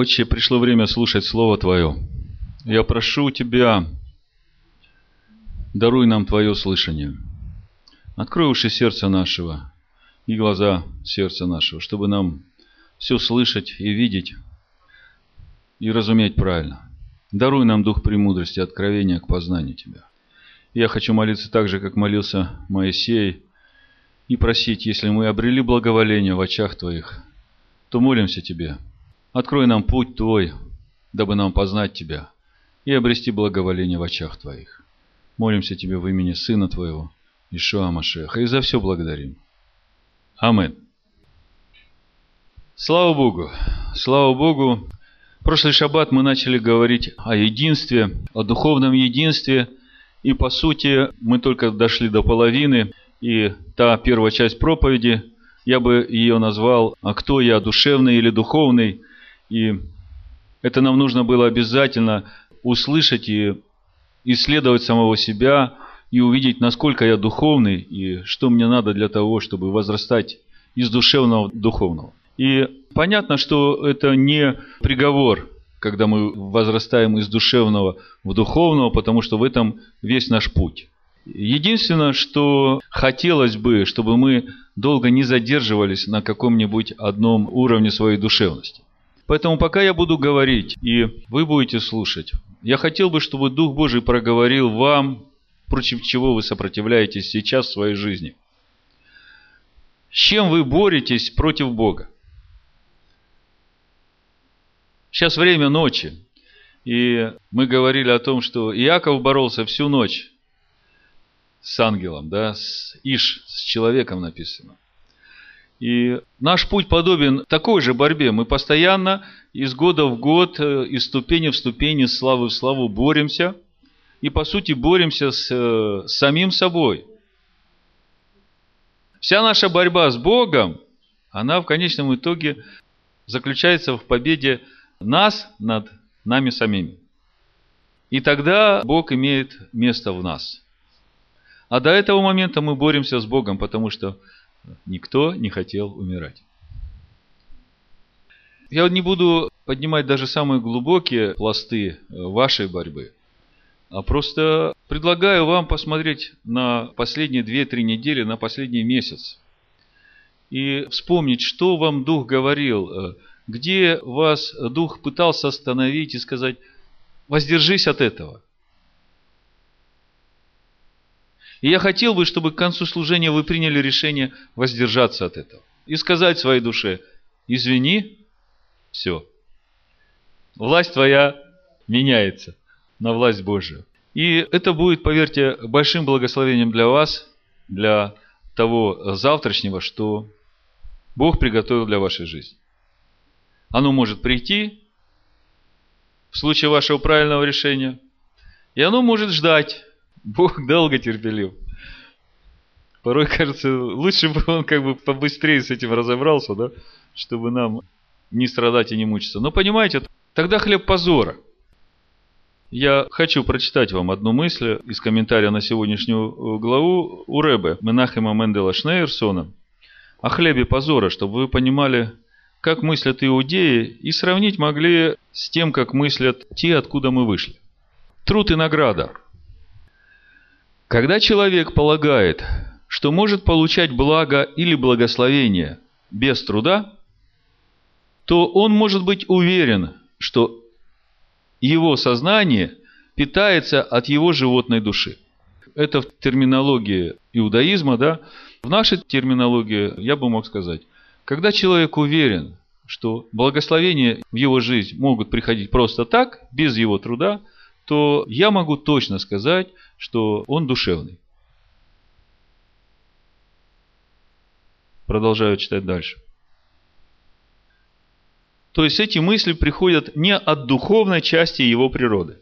Отче, пришло время слушать Слово Твое. Я прошу Тебя, даруй нам Твое слышание. Открой уши сердца нашего и глаза сердца нашего, чтобы нам все слышать и видеть, и разуметь правильно. Даруй нам дух премудрости, откровения к познанию Тебя. Я хочу молиться так же, как молился Моисей, и просить, если мы обрели благоволение в очах Твоих, то молимся Тебе – Открой нам путь Твой, дабы нам познать Тебя и обрести благоволение в очах Твоих. Молимся Тебе в имени Сына Твоего, Ишуа Машеха, и за все благодарим. Амин. Слава Богу! Слава Богу! Прошлый шаббат мы начали говорить о единстве, о духовном единстве, и по сути мы только дошли до половины, и та первая часть проповеди, я бы ее назвал «А кто я, душевный или духовный?» И это нам нужно было обязательно услышать и исследовать самого себя и увидеть, насколько я духовный и что мне надо для того, чтобы возрастать из душевного в духовного. И понятно, что это не приговор, когда мы возрастаем из душевного в духовного, потому что в этом весь наш путь. Единственное, что хотелось бы, чтобы мы долго не задерживались на каком-нибудь одном уровне своей душевности. Поэтому пока я буду говорить, и вы будете слушать, я хотел бы, чтобы Дух Божий проговорил вам, против чего вы сопротивляетесь сейчас в своей жизни. С чем вы боретесь против Бога? Сейчас время ночи. И мы говорили о том, что Иаков боролся всю ночь с ангелом, да, с Иш, с человеком написано – и наш путь подобен такой же борьбе. Мы постоянно из года в год, э, из ступени в ступени, из славы в славу боремся. И по сути боремся с, э, с самим собой. Вся наша борьба с Богом, она в конечном итоге заключается в победе нас над нами самими. И тогда Бог имеет место в нас. А до этого момента мы боремся с Богом, потому что Никто не хотел умирать. Я не буду поднимать даже самые глубокие пласты э, вашей борьбы, а просто предлагаю вам посмотреть на последние 2-3 недели, на последний месяц. И вспомнить, что вам Дух говорил, э, где вас Дух пытался остановить и сказать, воздержись от этого – И я хотел бы, чтобы к концу служения вы приняли решение воздержаться от этого. И сказать своей душе, извини, все. Власть твоя меняется на власть Божию. И это будет, поверьте, большим благословением для вас, для того завтрашнего, что Бог приготовил для вашей жизни. Оно может прийти в случае вашего правильного решения, и оно может ждать Бог долго терпелив. Порой кажется, лучше бы он как бы побыстрее с этим разобрался, да, чтобы нам не страдать и не мучиться. Но понимаете, тогда хлеб позора. Я хочу прочитать вам одну мысль из комментария на сегодняшнюю главу у Рэбе Менахема Мендела Шнейерсона о хлебе позора, чтобы вы понимали, как мыслят иудеи и сравнить могли с тем, как мыслят те, откуда мы вышли. Труд и награда – когда человек полагает, что может получать благо или благословение без труда, то он может быть уверен, что его сознание питается от его животной души. Это в терминологии иудаизма, да. В нашей терминологии я бы мог сказать, когда человек уверен, что благословения в его жизнь могут приходить просто так, без его труда, то я могу точно сказать, что он душевный. Продолжаю читать дальше. То есть эти мысли приходят не от духовной части его природы.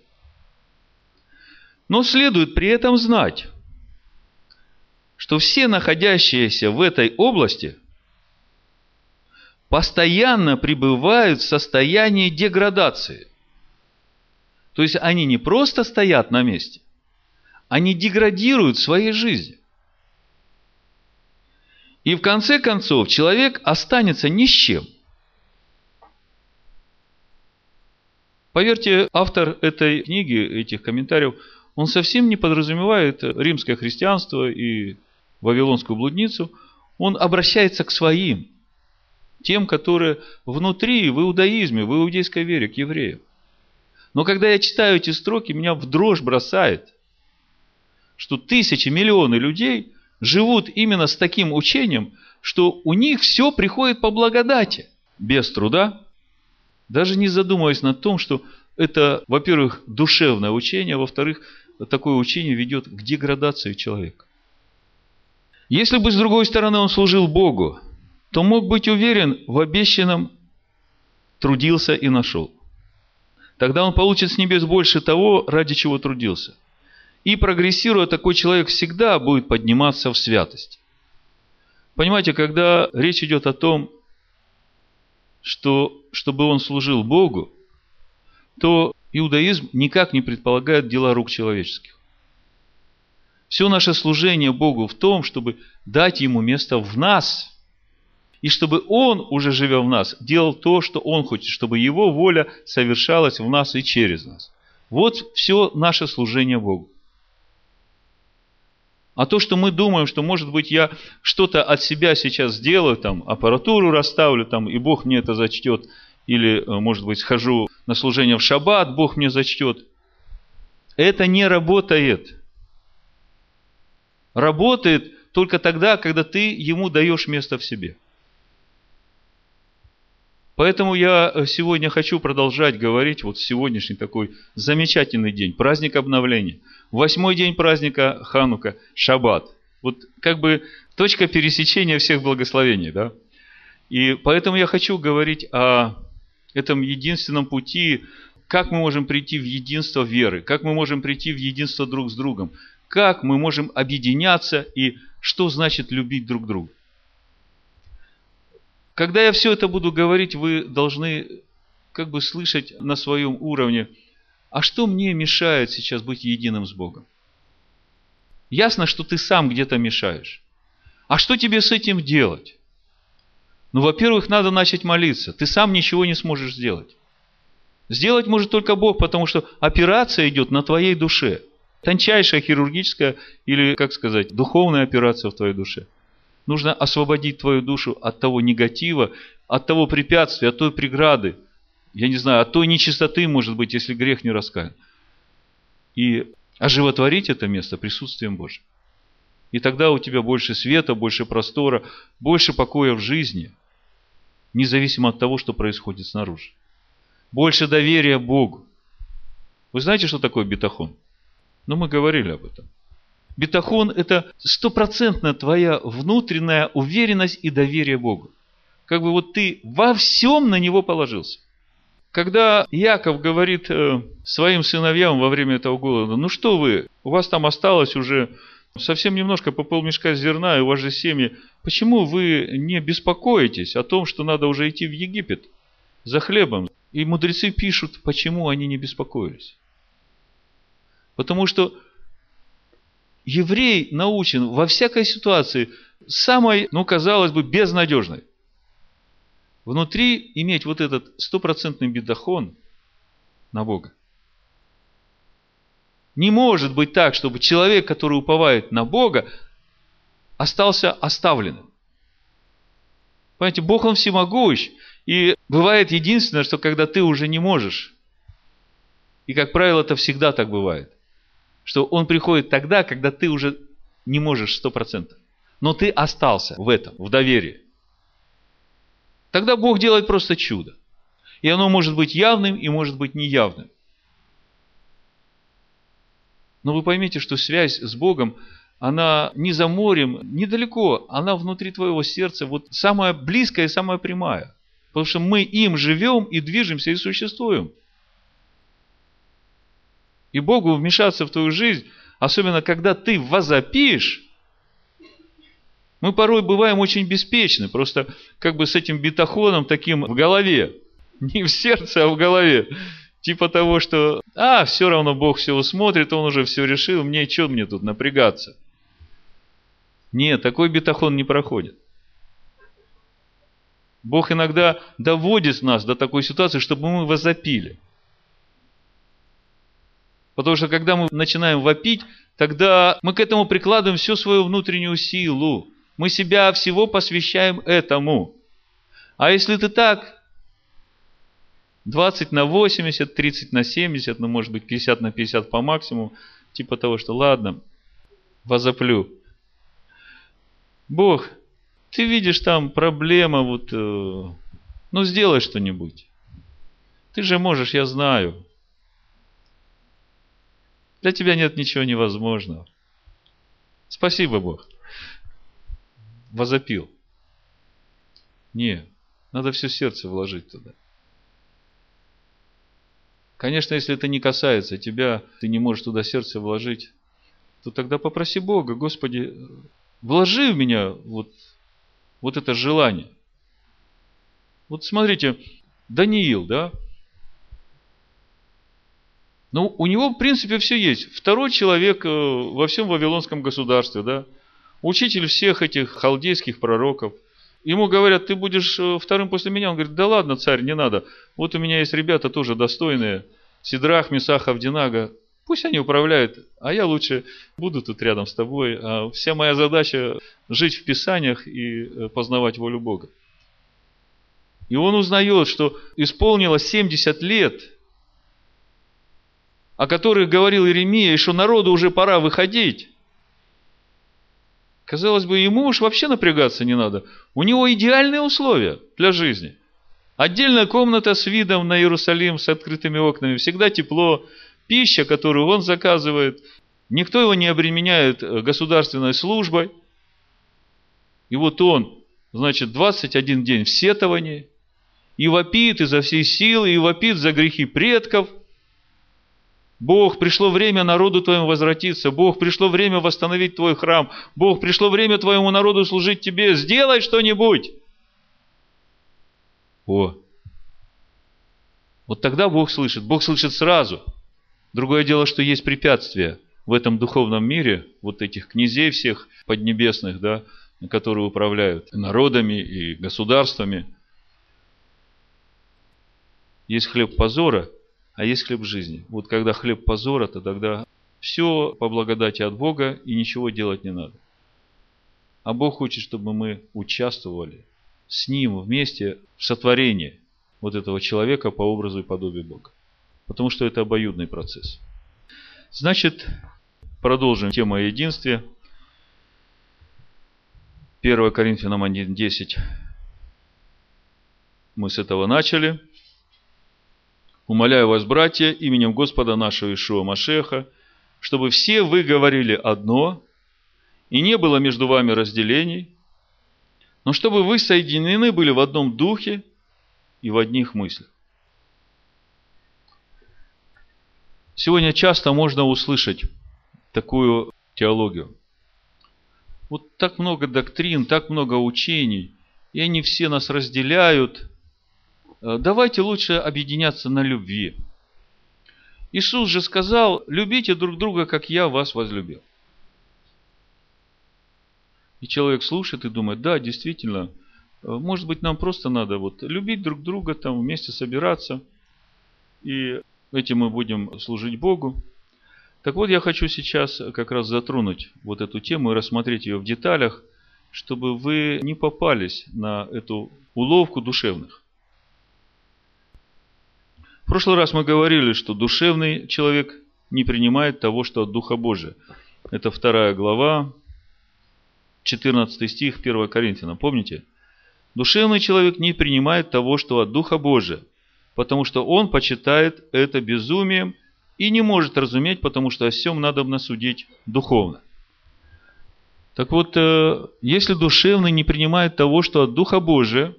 Но следует при этом знать, что все находящиеся в этой области постоянно пребывают в состоянии деградации. То есть они не просто стоят на месте, они деградируют в своей жизни. И в конце концов человек останется ни с чем. Поверьте, автор этой книги, этих комментариев, он совсем не подразумевает римское христианство и вавилонскую блудницу. Он обращается к своим, тем, которые внутри, в иудаизме, в иудейской вере, к евреям. Но когда я читаю эти строки, меня в дрожь бросает, что тысячи, миллионы людей живут именно с таким учением, что у них все приходит по благодати, без труда, даже не задумываясь над том, что это, во-первых, душевное учение, во-вторых, такое учение ведет к деградации человека. Если бы, с другой стороны, он служил Богу, то мог быть уверен в обещанном, трудился и нашел. Тогда он получит с небес больше того, ради чего трудился. И прогрессируя, такой человек всегда будет подниматься в святость. Понимаете, когда речь идет о том, что чтобы он служил Богу, то иудаизм никак не предполагает дела рук человеческих. Все наше служение Богу в том, чтобы дать Ему место в нас – и чтобы Он, уже живя в нас, делал то, что Он хочет, чтобы Его воля совершалась в нас и через нас. Вот все наше служение Богу. А то, что мы думаем, что, может быть, я что-то от себя сейчас сделаю, там, аппаратуру расставлю, там, и Бог мне это зачтет, или, э, может быть, схожу на служение в шаббат, Бог мне зачтет. Это не работает. Работает только тогда, когда ты ему даешь место в себе. Поэтому я э, сегодня хочу продолжать говорить, вот сегодняшний такой замечательный день, праздник обновления. Восьмой день праздника Ханука, Шаббат. Вот как бы точка пересечения всех благословений, да? И поэтому я хочу говорить о этом единственном пути, как мы можем прийти в единство веры, как мы можем прийти в единство друг с другом, как мы можем объединяться и что значит любить друг друга. Когда я все это буду говорить, вы должны как бы слышать на своем уровне, а что мне мешает сейчас быть единым с Богом? Ясно, что ты сам где-то мешаешь. А что тебе с этим делать? Ну, во-первых, надо начать молиться. Ты сам ничего не сможешь сделать. Сделать может только Бог, потому что операция идет на твоей душе. Тончайшая хирургическая или, как сказать, духовная операция в твоей душе. Нужно освободить твою душу от того негатива, от того препятствия, от той преграды. Я не знаю, от той нечистоты, может быть, если грех не раскаян. И оживотворить это место присутствием Божьим. И тогда у тебя больше света, больше простора, больше покоя в жизни, независимо от того, что происходит снаружи. Больше доверия Богу. Вы знаете, что такое бетахон? Ну, мы говорили об этом. Бетахон – это стопроцентная твоя внутренняя уверенность и доверие Богу. Как бы вот ты во всем на Него положился. Когда Яков говорит э, своим сыновьям во время этого голода, ну что вы, у вас там осталось уже совсем немножко по полмешка зерна, и у вас же семьи, почему вы не беспокоитесь о том, что надо уже идти в Египет за хлебом? И мудрецы пишут, почему они не беспокоились. Потому что еврей научен во всякой ситуации самой, ну, казалось бы, безнадежной. Внутри иметь вот этот стопроцентный бедахон на Бога. Не может быть так, чтобы человек, который уповает на Бога, остался оставленным. Понимаете, Бог, Он всемогущ. И бывает единственное, что когда ты уже не можешь, и, как правило, это всегда так бывает, что он приходит тогда, когда ты уже не можешь сто процентов. Но ты остался в этом, в доверии. Тогда Бог делает просто чудо. И оно может быть явным и может быть неявным. Но вы поймите, что связь с Богом, она не за морем, недалеко, она внутри твоего сердца, вот самая близкая и самая прямая. Потому что мы им живем и движемся и существуем. И Богу вмешаться в твою жизнь, особенно когда ты возопишь, мы порой бываем очень беспечны, просто как бы с этим бетахоном таким в голове. Не в сердце, а в голове. Типа того, что, а, все равно Бог все усмотрит, Он уже все решил, мне что мне тут напрягаться? Нет, такой бетахон не проходит. Бог иногда доводит нас до такой ситуации, чтобы мы возопили. Потому что когда мы начинаем вопить, тогда мы к этому прикладываем всю свою внутреннюю силу. Мы себя всего посвящаем этому. А если ты так, 20 на 80, 30 на 70, ну, может быть, 50 на 50 по максимуму, типа того, что ладно, возоплю. Бог, ты видишь там проблема, вот, э, ну, сделай что-нибудь. Ты же можешь, я знаю. Для тебя нет ничего невозможного. Спасибо, Бог. Возопил. Не, надо все сердце вложить туда. Конечно, если это не касается тебя, ты не можешь туда сердце вложить, то тогда попроси Бога, Господи, вложи в меня вот, вот это желание. Вот смотрите, Даниил, да? Ну, у него, в принципе, все есть. Второй человек э, во всем Вавилонском государстве, да? Учитель всех этих халдейских пророков – Ему говорят, ты будешь э, вторым после меня. Он говорит, да ладно, царь, не надо. Вот у меня есть ребята тоже достойные. Сидрах, Месах, Авдинага. Пусть они управляют, а я лучше буду тут рядом с тобой. А вся моя задача жить в Писаниях и э, познавать волю Бога. И он узнает, что исполнилось 70 лет, о которых говорил Иеремия, и что народу уже пора выходить. Казалось бы, ему уж вообще напрягаться не надо. У него идеальные условия для жизни. Отдельная комната с видом на Иерусалим, с открытыми окнами, всегда тепло, пища, которую он заказывает. Никто его не обременяет э, государственной службой. И вот он, значит, 21 день в сетовании, и вопит изо всей силы, и вопит за грехи предков – Бог, пришло время народу твоему возвратиться. Бог, пришло время восстановить твой храм. Бог, пришло время твоему народу служить тебе. Сделай что-нибудь. О, вот тогда Бог слышит. Бог слышит сразу. Другое дело, что есть препятствия в этом духовном мире, вот этих князей всех поднебесных, да, которые управляют народами и государствами. Есть хлеб позора – а есть хлеб жизни. Вот когда хлеб позора, то тогда все по благодати от Бога и ничего делать не надо. А Бог хочет, чтобы мы участвовали с Ним вместе в сотворении вот этого человека по образу и подобию Бога. Потому что это обоюдный процесс. Значит, продолжим тему о единстве. 1 Коринфянам 1.10 мы с этого начали. Умоляю вас, братья, именем Господа нашего Ишуа Машеха, чтобы все вы говорили одно, и не было между вами разделений, но чтобы вы соединены были в одном духе и в одних мыслях. Сегодня часто можно услышать такую теологию. Вот так много доктрин, так много учений, и они все нас разделяют – давайте лучше объединяться на любви. Иисус же сказал, любите друг друга, как я вас возлюбил. И человек слушает и думает, да, действительно, э, может быть, нам просто надо вот любить друг друга, там вместе собираться, и этим мы будем служить Богу. Так вот, я хочу сейчас как раз затронуть вот эту тему и рассмотреть ее в деталях, чтобы вы не попались на эту уловку душевных. В прошлый раз мы говорили, что душевный человек не принимает того, что от Духа Божия. Это вторая глава, 14 стих 1 Коринфяна. Помните? Душевный человек не принимает того, что от Духа Божия, потому что он почитает это безумием и не может разуметь, потому что о всем надо насудить духовно. Так вот, э, если душевный не принимает того, что от Духа Божия,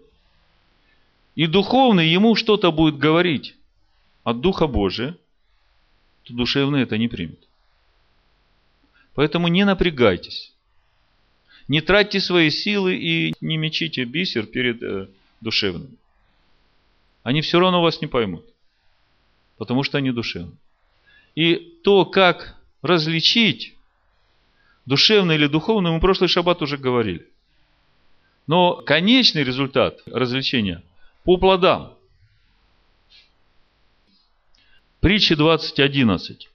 и духовный ему что-то будет говорить, от Духа Божия, то душевный это не примет. Поэтому не напрягайтесь. Не тратьте свои силы и не мечите бисер перед э, душевным. Они все равно вас не поймут. Потому что они душевные. И то, как различить, душевный или духовный, мы в прошлый шаббат уже говорили. Но конечный результат развлечения по плодам. Притча 20.11.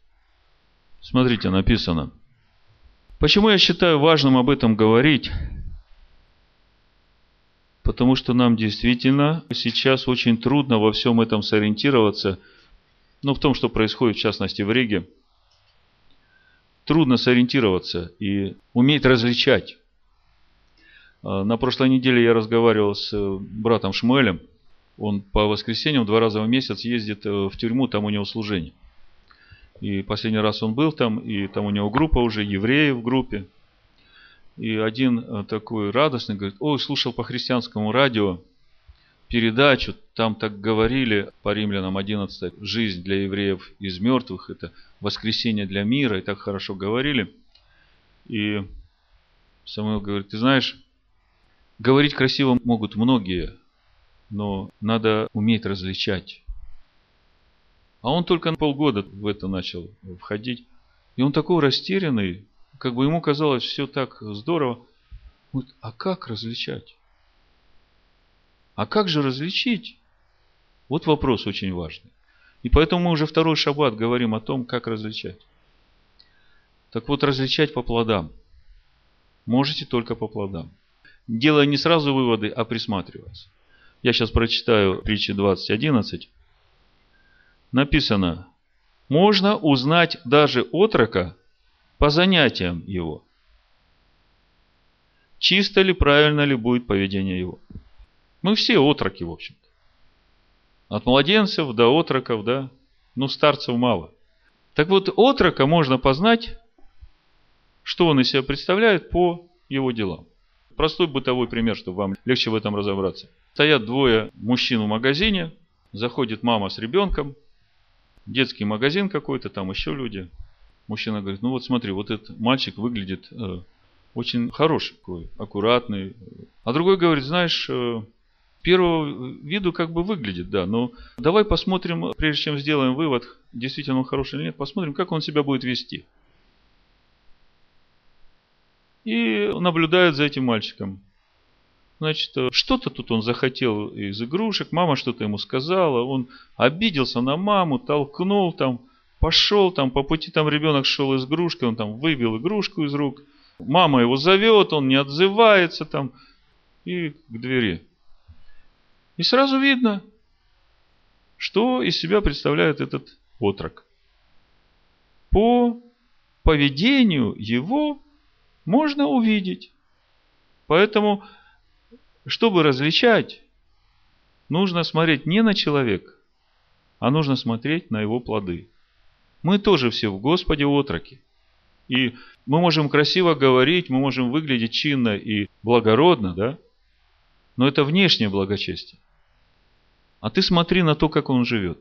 Смотрите, написано. Почему я считаю важным об этом говорить? Потому что нам действительно сейчас очень трудно во всем этом сориентироваться. Ну, в том, что происходит, в частности, в Риге. Трудно сориентироваться и уметь различать. А, на прошлой неделе я разговаривал с э, братом Шмуэлем. Он по воскресеньям два раза в месяц ездит э, в тюрьму, там у него служение. И последний раз он был там, и там у него группа уже, евреев в группе. И один э, такой радостный говорит, ой, слушал по христианскому радио передачу, там так говорили по римлянам 11, жизнь для евреев из мертвых, это воскресение для мира, и так хорошо говорили. И Самуил говорит, ты знаешь, говорить красиво могут многие, но надо уметь различать. А он только на полгода в это начал входить. И он такой растерянный, как бы ему казалось все так здорово. Вот, а как различать? А как же различить? Вот вопрос очень важный. И поэтому мы уже второй шаббат говорим о том, как различать. Так вот, различать по плодам. Можете только по плодам. Делая не сразу выводы, а присматриваясь. Я сейчас прочитаю притчи 20.11. Написано, можно узнать даже отрока по занятиям его. Чисто ли, правильно ли будет поведение его. Мы все отроки, в общем-то. От младенцев до отроков, да. Ну, старцев мало. Так вот, отрока можно познать, что он из себя представляет по его делам. Простой бытовой пример, чтобы вам легче в этом разобраться. Стоят двое мужчин в магазине, заходит мама с ребенком, детский магазин какой-то, там еще люди – мужчина говорит, ну вот смотри, вот этот мальчик выглядит э, очень хороший, такой, аккуратный. А другой говорит, знаешь, э, первого виду как бы выглядит, да, но давай посмотрим, прежде чем сделаем вывод, действительно он хороший или нет, посмотрим, как он себя будет вести. И наблюдает за этим мальчиком. Значит, э, что-то тут он захотел из игрушек, мама что-то ему сказала, он обиделся на маму, толкнул там, Пошел там, по пути там ребенок шел из игрушкой, он там выбил игрушку из рук. Мама его зовет, он не отзывается там. И к двери. И сразу видно, что из себя представляет этот отрок. По поведению его можно увидеть. Поэтому, чтобы различать, нужно смотреть не на человека, а нужно смотреть на его плоды. Мы тоже все в Господе отроки. И мы можем красиво говорить, мы можем выглядеть чинно и благородно, да? Но это внешнее благочестие. А ты смотри на то, как он живет.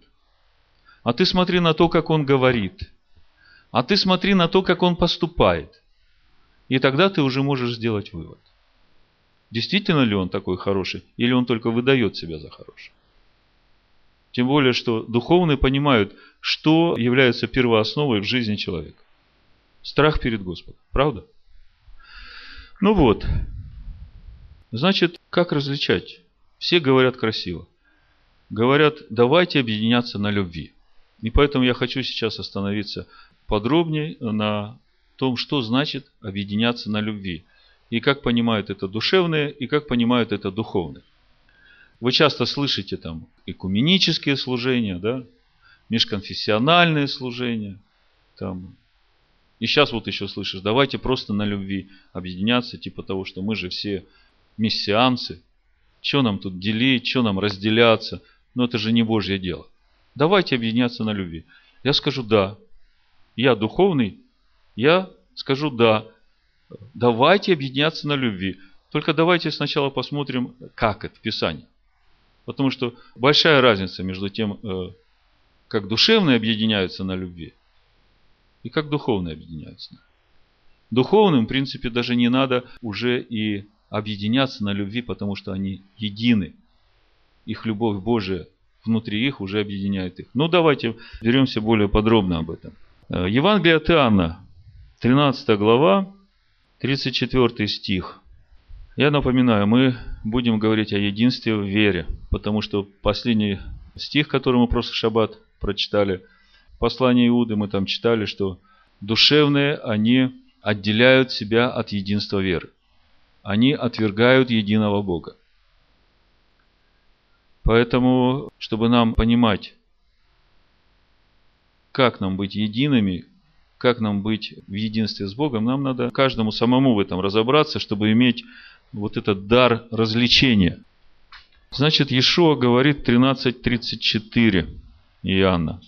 А ты смотри на то, как он говорит. А ты смотри на то, как он поступает. И тогда ты уже можешь сделать вывод. Действительно ли он такой хороший, или он только выдает себя за хороший. Тем более, что духовные понимают, что является первоосновой в жизни человека. Страх перед Господом. Правда? Ну вот. Значит, как различать? Все говорят красиво. Говорят, давайте объединяться на любви. И поэтому я хочу сейчас остановиться подробнее на том, что значит объединяться на любви. И как понимают это душевные, и как понимают это духовные. Вы часто слышите там экуменические служения, да, межконфессиональные служения, там. И сейчас вот еще слышишь, давайте просто на любви объединяться, типа того, что мы же все мессианцы. Что нам тут делить, что нам разделяться? Но это же не Божье дело. Давайте объединяться на любви. Я скажу да. Я духовный, я скажу да. Давайте объединяться на любви. Только давайте сначала посмотрим, как это Писание. Потому что большая разница между тем, э, как душевные объединяются на любви и как духовные объединяются. Духовным, в принципе, даже не надо уже и объединяться на любви, потому что они едины. Их любовь Божия внутри их уже объединяет их. Ну, давайте веремся более подробно об этом. Э, Евангелие от Иоанна, 13 глава, 34 стих. Я напоминаю, мы будем говорить о единстве в вере, потому что последний стих, который мы просто шаббат прочитали, послание Иуды мы там читали, что душевные, они отделяют себя от единства веры. Они отвергают единого Бога. Поэтому, чтобы нам понимать, как нам быть едиными, как нам быть в единстве с Богом, нам надо каждому самому в этом разобраться, чтобы иметь вот этот дар развлечения. Значит, Иешуа говорит 13.34 Иоанна.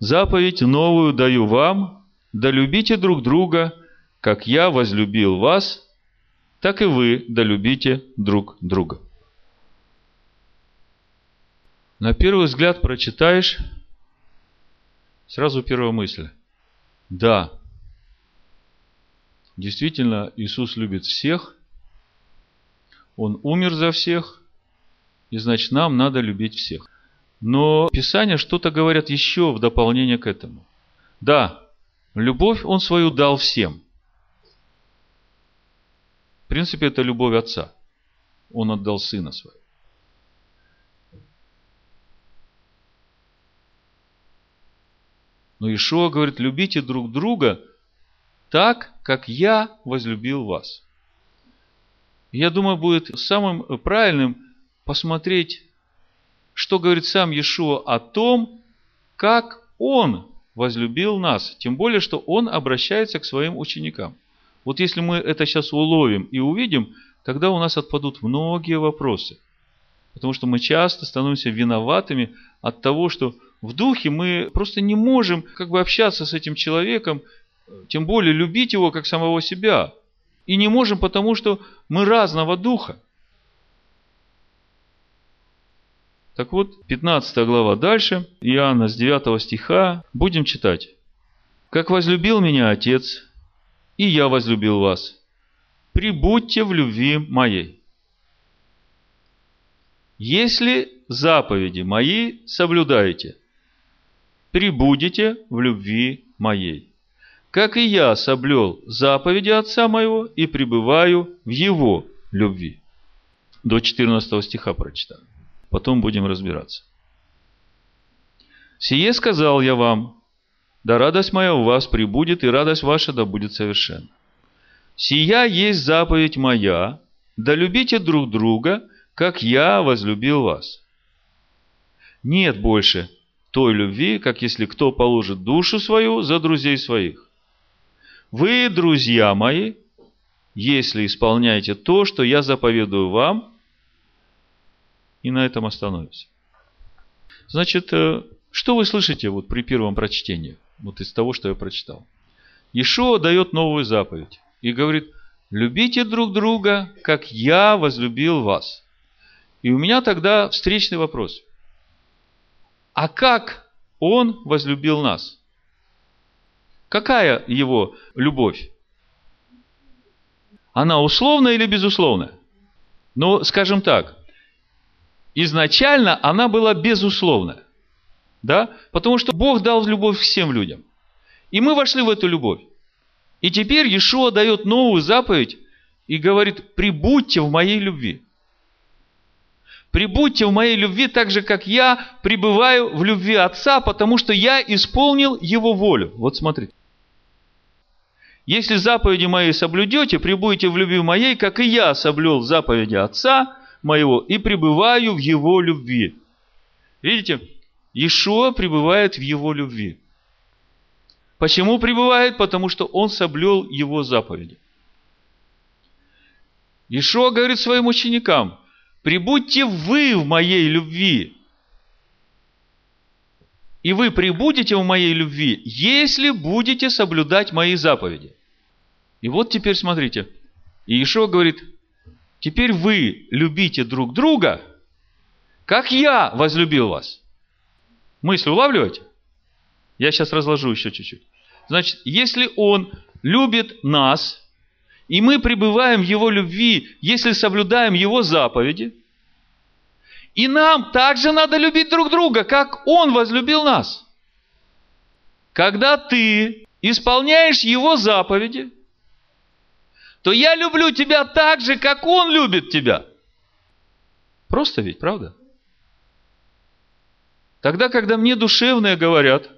Заповедь новую даю вам, да любите друг друга, как я возлюбил вас, так и вы да любите друг друга. На первый взгляд прочитаешь, сразу первая мысль. Да, действительно, Иисус любит всех, Он умер за всех, и значит, нам надо любить всех. Но Писание что-то говорят еще в дополнение к этому. Да, любовь Он свою дал всем. В принципе, это любовь Отца. Он отдал Сына Своего. Но Ишуа говорит, любите друг друга так, как я возлюбил вас. Я думаю, будет самым правильным посмотреть что говорит сам Иешуа о том, как Он возлюбил нас. Тем более, что Он обращается к своим ученикам. Вот если мы это сейчас уловим и увидим, тогда у нас отпадут многие вопросы. Потому что мы часто становимся виноватыми от того, что в духе мы просто не можем как бы общаться с этим человеком, тем более любить его как самого себя. И не можем, потому что мы разного духа. Так вот, 15 глава дальше, Иоанна с 9 стиха, будем читать. «Как возлюбил меня Отец, и я возлюбил вас, прибудьте в любви моей. Если заповеди мои соблюдаете, прибудете в любви моей. Как и я соблюл заповеди Отца моего и пребываю в Его любви». До 14 стиха прочитаю. Потом будем разбираться. Сие сказал я вам, да радость моя у вас прибудет, и радость ваша да будет совершенна. Сия есть заповедь моя, да любите друг друга, как я возлюбил вас. Нет больше той любви, как если кто положит душу свою за друзей своих. Вы, друзья мои, если исполняете то, что я заповедую вам, и на этом остановимся. Значит, э, что вы слышите вот при первом прочтении, вот из того, что я прочитал? Ишуа дает новую заповедь и говорит, любите друг друга, как я возлюбил вас. И у меня тогда встречный вопрос. А как он возлюбил нас? Какая его любовь? Она условная или безусловная? Ну, скажем так, изначально она была безусловная. Да? Потому что Бог дал любовь всем людям. И мы вошли в эту любовь. И теперь Иешуа дает новую заповедь и говорит, прибудьте в моей любви. Прибудьте в моей любви так же, как я пребываю в любви Отца, потому что я исполнил Его волю. Вот смотрите. Если заповеди мои соблюдете, прибудете в любви моей, как и я соблюл заповеди Отца, моего и пребываю в его любви. Видите, Ишуа пребывает в его любви. Почему пребывает? Потому что он соблюл его заповеди. Ишуа говорит своим ученикам, прибудьте вы в моей любви. И вы прибудете в моей любви, если будете соблюдать мои заповеди. И вот теперь смотрите. И Ишуа говорит, Теперь вы любите друг друга, как я возлюбил вас. Мысль улавливаете? Я сейчас разложу еще чуть-чуть. Значит, если Он любит нас, и мы пребываем в Его любви, если соблюдаем Его заповеди, и нам также надо любить друг друга, как Он возлюбил нас. Когда ты исполняешь Его заповеди, то я люблю тебя так же, как он любит тебя. Просто ведь, правда? Тогда, когда мне душевные говорят,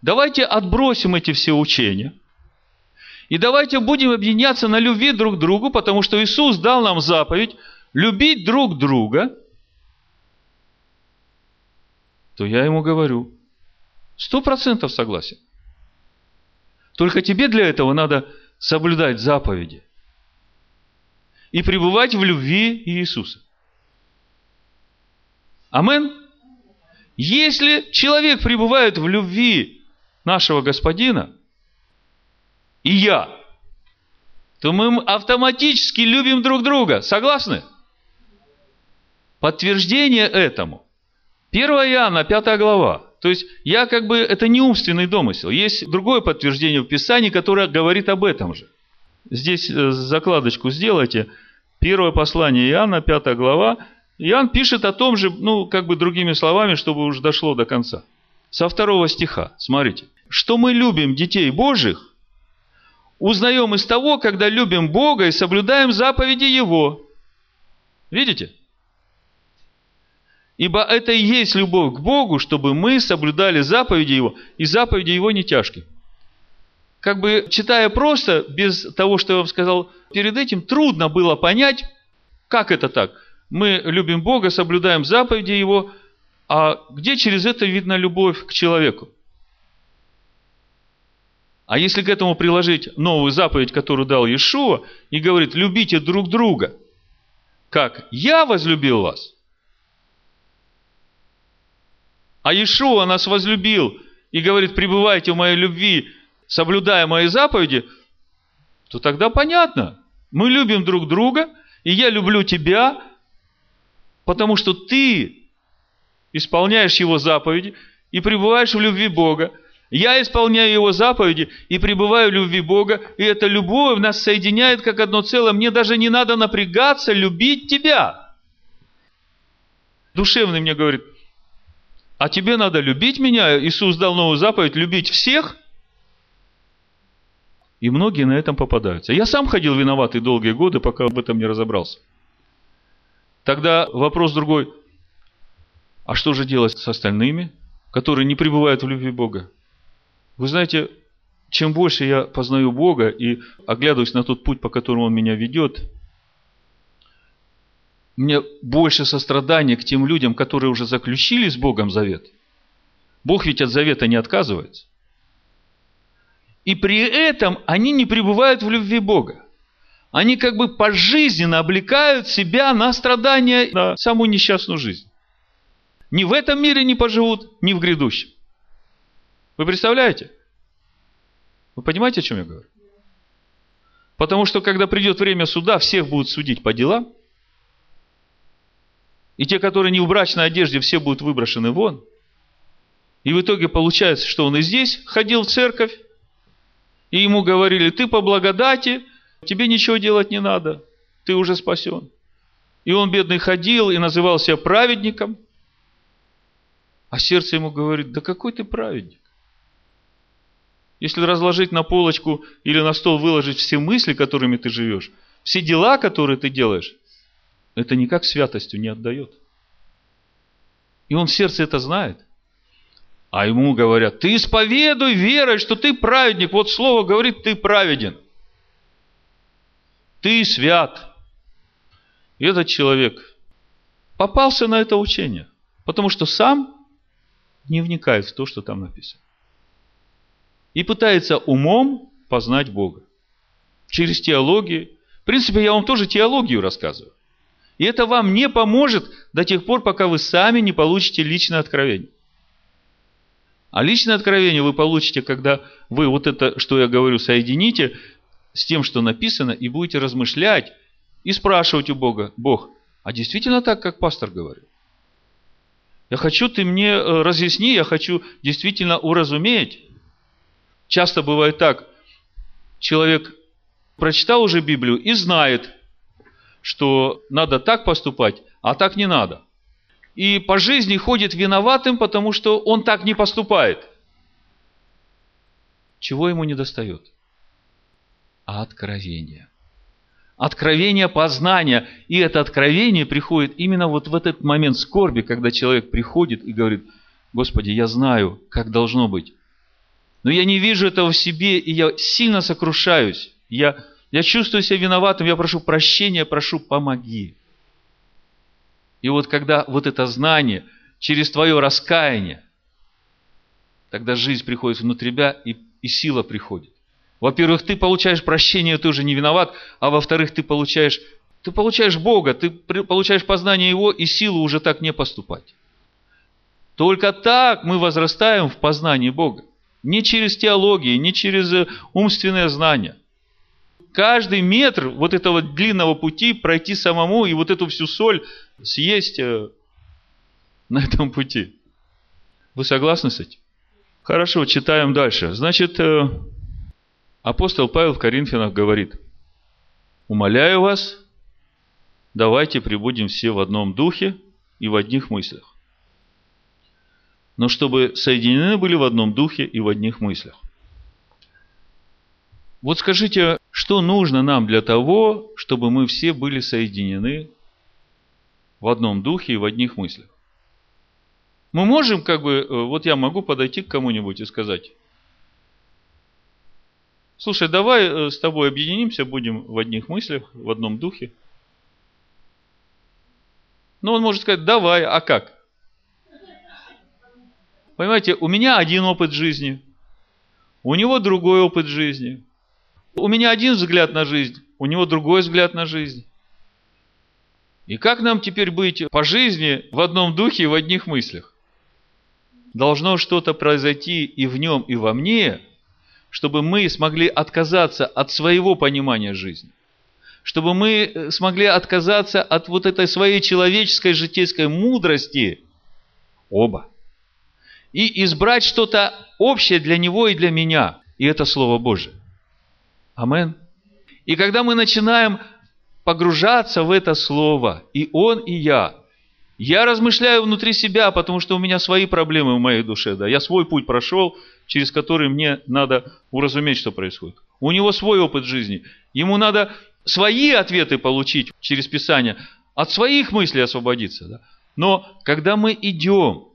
Давайте отбросим эти все учения. И давайте будем объединяться на любви друг к другу, потому что Иисус дал нам заповедь любить друг друга. То я ему говорю, сто процентов согласен. Только тебе для этого надо соблюдать заповеди и пребывать в любви Иисуса. Амен. Если человек пребывает в любви нашего Господина, и я, то мы автоматически любим друг друга. Согласны? Подтверждение этому. 1 Иоанна, 5 глава. То есть, я как бы, это не умственный домысел. Есть другое подтверждение в Писании, которое говорит об этом же. Здесь э, закладочку сделайте. Первое послание Иоанна, 5 глава. Иоанн пишет о том же, ну, как бы другими словами, чтобы уже дошло до конца. Со второго стиха, смотрите. Что мы любим детей Божьих, узнаем из того, когда любим Бога и соблюдаем заповеди Его. Видите? Ибо это и есть любовь к Богу, чтобы мы соблюдали заповеди Его, и заповеди Его не тяжкие. Как бы читая просто, без того, что я вам сказал перед этим, трудно было понять, как это так. Мы любим Бога, соблюдаем заповеди Его, а где через это видна любовь к человеку? А если к этому приложить новую заповедь, которую дал Иешуа, и говорит, любите друг друга, как я возлюбил вас – а Иешуа нас возлюбил и говорит, пребывайте в моей любви, соблюдая мои заповеди, то тогда понятно. Мы любим друг друга, и я люблю тебя, потому что ты исполняешь его заповеди и пребываешь в любви Бога. Я исполняю его заповеди и пребываю в любви Бога, и эта любовь нас соединяет как одно целое. Мне даже не надо напрягаться любить тебя. Душевный мне говорит – а тебе надо любить меня. Иисус дал новую заповедь любить всех. И многие на этом попадаются. Я сам ходил виноватый долгие годы, пока об этом не разобрался. Тогда вопрос другой. А что же делать с остальными, которые не пребывают в любви Бога? Вы знаете, чем больше я познаю Бога и оглядываюсь на тот путь, по которому Он меня ведет, мне больше сострадания к тем людям, которые уже заключили с Богом завет. Бог ведь от завета не отказывается. И при этом они не пребывают в любви Бога. Они как бы пожизненно облекают себя на страдания, на самую несчастную жизнь. Ни в этом мире не поживут, ни в грядущем. Вы представляете? Вы понимаете, о чем я говорю? Потому что, когда придет время суда, всех будут судить по делам. И те, которые не в брачной одежде, все будут выброшены вон. И в итоге получается, что он и здесь ходил в церковь, и ему говорили, ты по благодати, тебе ничего делать не надо, ты уже спасен. И он, бедный, ходил и называл себя праведником, а сердце ему говорит, да какой ты праведник? Если разложить на полочку или на стол выложить все мысли, которыми ты живешь, все дела, которые ты делаешь, это никак святостью не отдает. И он в сердце это знает. А ему говорят, ты исповедуй верой, что ты праведник. Вот слово говорит, ты праведен. Ты свят. И этот человек попался на это учение, потому что сам не вникает в то, что там написано. И пытается умом познать Бога. Через теологию. В принципе, я вам тоже теологию рассказываю. И это вам не поможет до тех пор, пока вы сами не получите личное откровение. А личное откровение вы получите, когда вы вот это, что я говорю, соедините с тем, что написано, и будете размышлять и спрашивать у Бога, Бог, а действительно так, как пастор говорит? Я хочу, ты мне э, разъясни, я хочу действительно уразуметь. Часто бывает так, человек прочитал уже Библию и знает, что надо так поступать, а так не надо. И по жизни ходит виноватым, потому что он так не поступает. Чего ему не достает? Откровение. Откровение познания. И это откровение приходит именно вот в этот момент скорби, когда человек приходит и говорит, Господи, я знаю, как должно быть. Но я не вижу этого в себе, и я сильно сокрушаюсь. Я, я чувствую себя виноватым, я прошу прощения, прошу, помоги. И вот когда вот это знание через твое раскаяние, тогда жизнь приходит внутрь тебя, и, и сила приходит. Во-первых, ты получаешь прощение, ты уже не виноват, а во-вторых, ты получаешь, ты получаешь Бога, ты получаешь познание Его и силу уже так не поступать. Только так мы возрастаем в познании Бога. Не через теологию, не через э, умственное знание. Каждый метр вот этого длинного пути пройти самому и вот эту всю соль съесть э, на этом пути. Вы согласны с этим? Хорошо, читаем дальше. Значит, э, апостол Павел в Коринфянах говорит, умоляю вас, давайте прибудем все в одном духе и в одних мыслях. Но чтобы соединены были в одном духе и в одних мыслях. Вот скажите, что нужно нам для того, чтобы мы все были соединены в одном духе и в одних мыслях? Мы можем, как бы, э, вот я могу подойти к кому-нибудь и сказать, слушай, давай э, с тобой объединимся, будем в одних мыслях, в одном духе. Но он может сказать, давай, а как? Понимаете, у меня один опыт жизни, у него другой опыт жизни. У меня один взгляд на жизнь, у него другой взгляд на жизнь. И как нам теперь быть по жизни в одном духе и в одних мыслях? Должно что-то произойти и в нем, и во мне, чтобы мы смогли отказаться от своего понимания жизни. Чтобы мы э, смогли отказаться от вот этой своей человеческой житейской мудрости. Оба. И избрать что-то общее для него и для меня. И это Слово Божие. Амен. И когда мы начинаем погружаться в это Слово, и он, и я, я размышляю внутри себя, потому что у меня свои проблемы в моей душе. Да? Я свой путь прошел, через который мне надо уразуметь, что происходит. У него свой опыт жизни. Ему надо свои ответы получить через Писание, от своих мыслей освободиться. Да? Но когда мы идем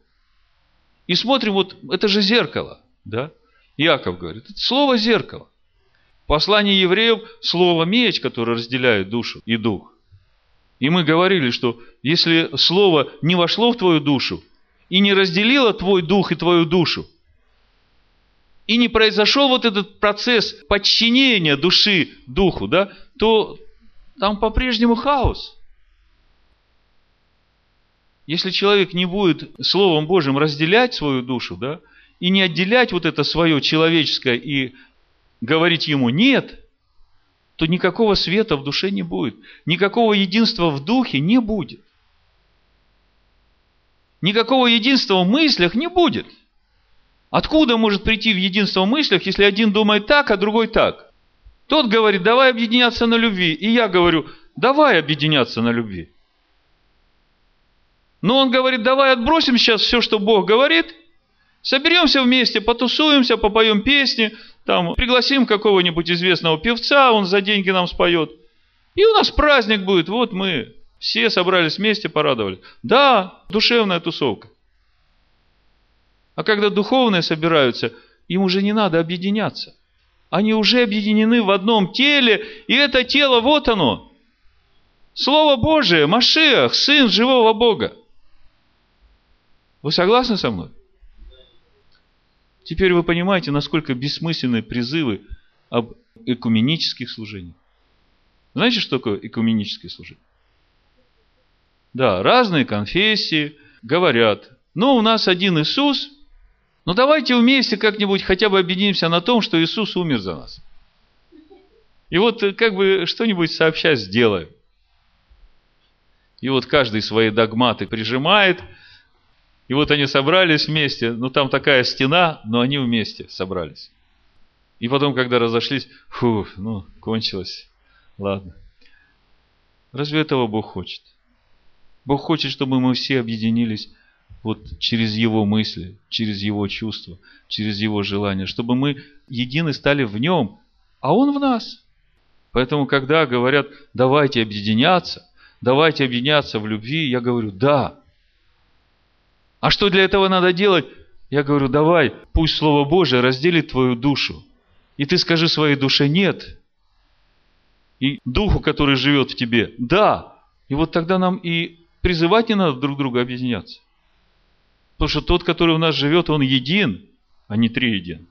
и смотрим, вот это же зеркало, да? Яков говорит, это слово зеркало. Послание евреев – слово меч, который разделяет душу и дух. И мы говорили, что если слово не вошло в твою душу и не разделило твой дух и твою душу, и не произошел вот этот процесс подчинения души духу, да, то там по-прежнему хаос. Если человек не будет Словом Божьим разделять свою душу, да, и не отделять вот это свое человеческое и говорить ему «нет», то никакого света в душе не будет. Никакого единства в духе не будет. Никакого единства в мыслях не будет. Откуда может прийти в единство в мыслях, если один думает так, а другой так? Тот говорит, давай объединяться на любви. И я говорю, давай объединяться на любви. Но он говорит, давай отбросим сейчас все, что Бог говорит, соберемся вместе, потусуемся, попоем песни, там, пригласим какого-нибудь известного певца, он за деньги нам споет. И у нас праздник будет, вот мы все собрались вместе, порадовали. Да, душевная тусовка. А когда духовные собираются, им уже не надо объединяться. Они уже объединены в одном теле, и это тело, вот оно. Слово Божие, Машех, Сын живого Бога. Вы согласны со мной? Теперь вы понимаете, насколько бессмысленны призывы об экуменических служениях. Знаете, что такое экуменическое служение? Да, разные конфессии говорят, ну, у нас один Иисус, но давайте вместе как-нибудь хотя бы объединимся на том, что Иисус умер за нас. И вот э, как бы что-нибудь сообща сделаем. И вот каждый свои догматы прижимает – и вот они собрались вместе, ну там такая стена, но они вместе собрались. И потом, когда разошлись, фу, ну, кончилось. Ладно. Разве этого Бог хочет? Бог хочет, чтобы мы все объединились вот через Его мысли, через Его чувства, через Его желания, чтобы мы едины стали в Нем, а Он в нас. Поэтому, когда говорят, давайте объединяться, давайте объединяться в любви, я говорю, да, а что для этого надо делать? Я говорю, давай, пусть Слово Божие разделит твою душу. И ты скажи своей душе «нет». И духу, который живет в тебе «да». И вот тогда нам и призывать не надо друг друга объединяться. Потому что тот, который у нас живет, он един, а не триедин.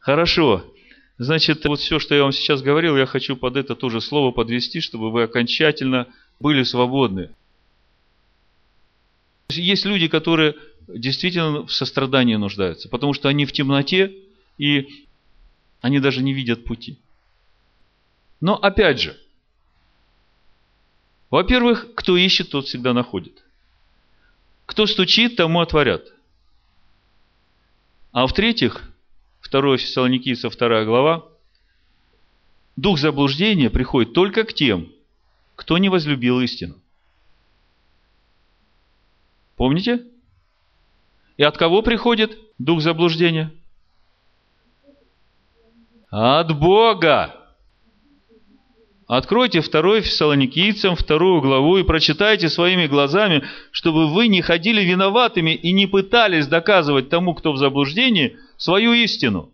Хорошо. Значит, вот все, что я вам сейчас говорил, я хочу под это тоже слово подвести, чтобы вы окончательно были свободны. Есть люди, которые действительно в сострадании нуждаются, потому что они в темноте, и они даже не видят пути. Но опять же, во-первых, кто ищет, тот всегда находит. Кто стучит, тому отворят. А в-третьих, 2 Фессалоникийца, 2 глава, дух заблуждения приходит только к тем, кто не возлюбил истину. Помните? И от кого приходит дух заблуждения? От Бога. Откройте 2 Фессалоникийцам, вторую главу и прочитайте своими глазами, чтобы вы не ходили виноватыми и не пытались доказывать тому, кто в заблуждении, свою истину.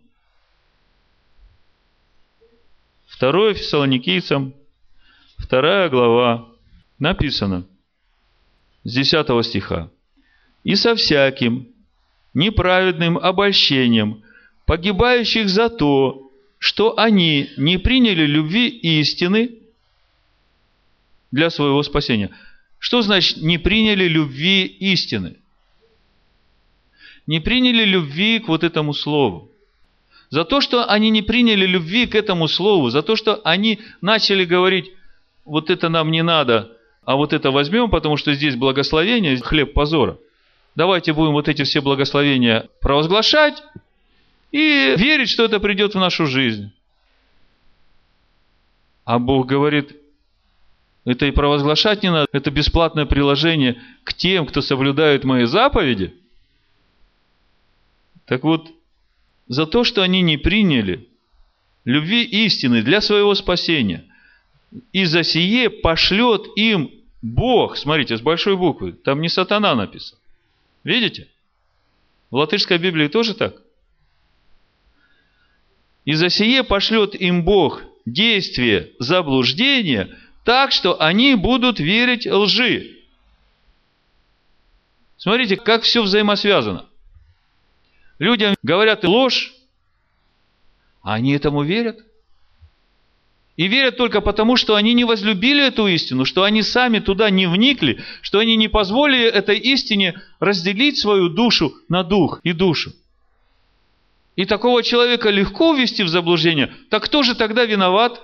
2 Фессалоникийцам, вторая глава, написано с 10 стиха. «И со всяким неправедным обольщением погибающих за то, что они не приняли любви истины для своего спасения. Что значит не приняли любви истины? Не приняли любви к вот этому слову. За то, что они не приняли любви к этому слову, за то, что они начали говорить, вот это нам не надо, а вот это возьмем, потому что здесь благословение, хлеб позора. Давайте будем вот эти все благословения провозглашать, и верить, что это придет в нашу жизнь. А Бог говорит, это и провозглашать не надо, это бесплатное приложение к тем, кто соблюдает мои заповеди. Так вот, за то, что они не приняли любви истины для своего спасения, и за сие пошлет им Бог, смотрите, с большой буквы, там не сатана написано. Видите? В латышской Библии тоже так. И за сие пошлет им Бог действие заблуждения, так что они будут верить лжи. Смотрите, как все взаимосвязано. Людям говорят ложь, а они этому верят. И верят только потому, что они не возлюбили эту истину, что они сами туда не вникли, что они не позволили этой истине разделить свою душу на дух и душу. И такого человека легко ввести в заблуждение. Так кто же тогда виноват?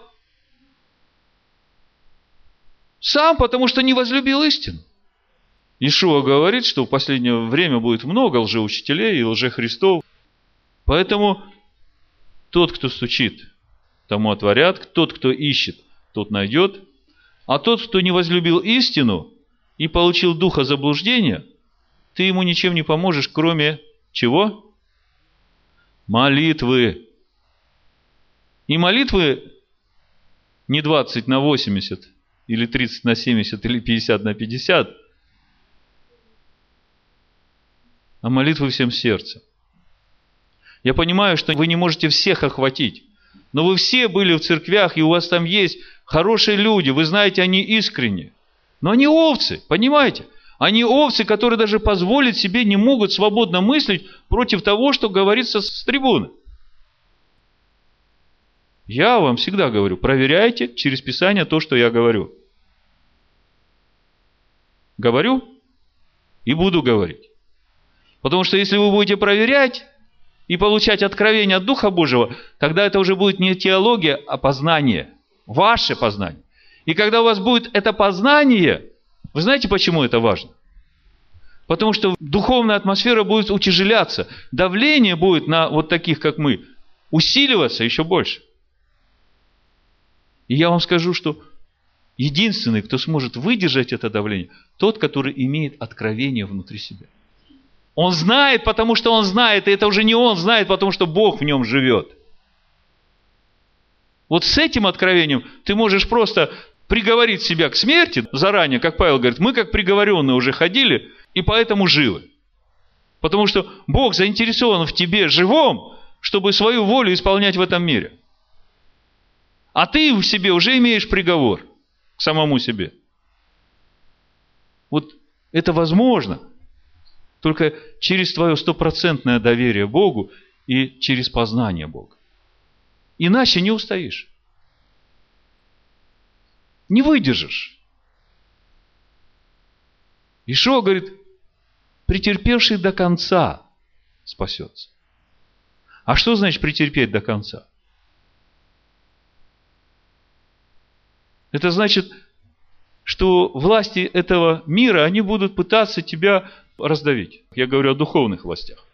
Сам, потому что не возлюбил истину. Ишуа говорит, что в последнее время будет много лжеучителей и лжехристов. Поэтому тот, кто стучит, тому отворят, тот, кто ищет, тот найдет. А тот, кто не возлюбил истину и получил духа заблуждения, ты ему ничем не поможешь, кроме чего? молитвы. И молитвы не 20 на 80, или 30 на 70, или 50 на 50, а молитвы всем сердцем. Я понимаю, что вы не можете всех охватить, но вы все были в церквях, и у вас там есть хорошие люди, вы знаете, они искренне. Но они овцы, понимаете? Они овцы, которые даже позволить себе не могут свободно мыслить против того, что говорится с трибуны. Я вам всегда говорю, проверяйте через Писание то, что я говорю. Говорю и буду говорить. Потому что если вы будете проверять и получать откровение от Духа Божьего, тогда это уже будет не теология, а познание. Ваше познание. И когда у вас будет это познание, вы знаете, почему это важно? Потому что духовная атмосфера будет утяжеляться. Давление будет на вот таких, как мы, усиливаться еще больше. И я вам скажу, что единственный, кто сможет выдержать это давление, тот, который имеет откровение внутри себя. Он знает, потому что он знает, и это уже не он знает, потому что Бог в нем живет. Вот с этим откровением ты можешь просто приговорить себя к смерти заранее, как Павел говорит, мы как приговоренные уже ходили, и поэтому живы. Потому что Бог заинтересован в тебе живом, чтобы свою волю исполнять в этом мире. А ты в себе уже имеешь приговор к самому себе. Вот это возможно только через твое стопроцентное доверие Богу и через познание Бога. Иначе не устоишь. Не выдержишь. Ишо говорит, претерпевший до конца спасется. А что значит претерпеть до конца? Это значит, что власти этого мира, они будут пытаться тебя раздавить. Я говорю о духовных властях.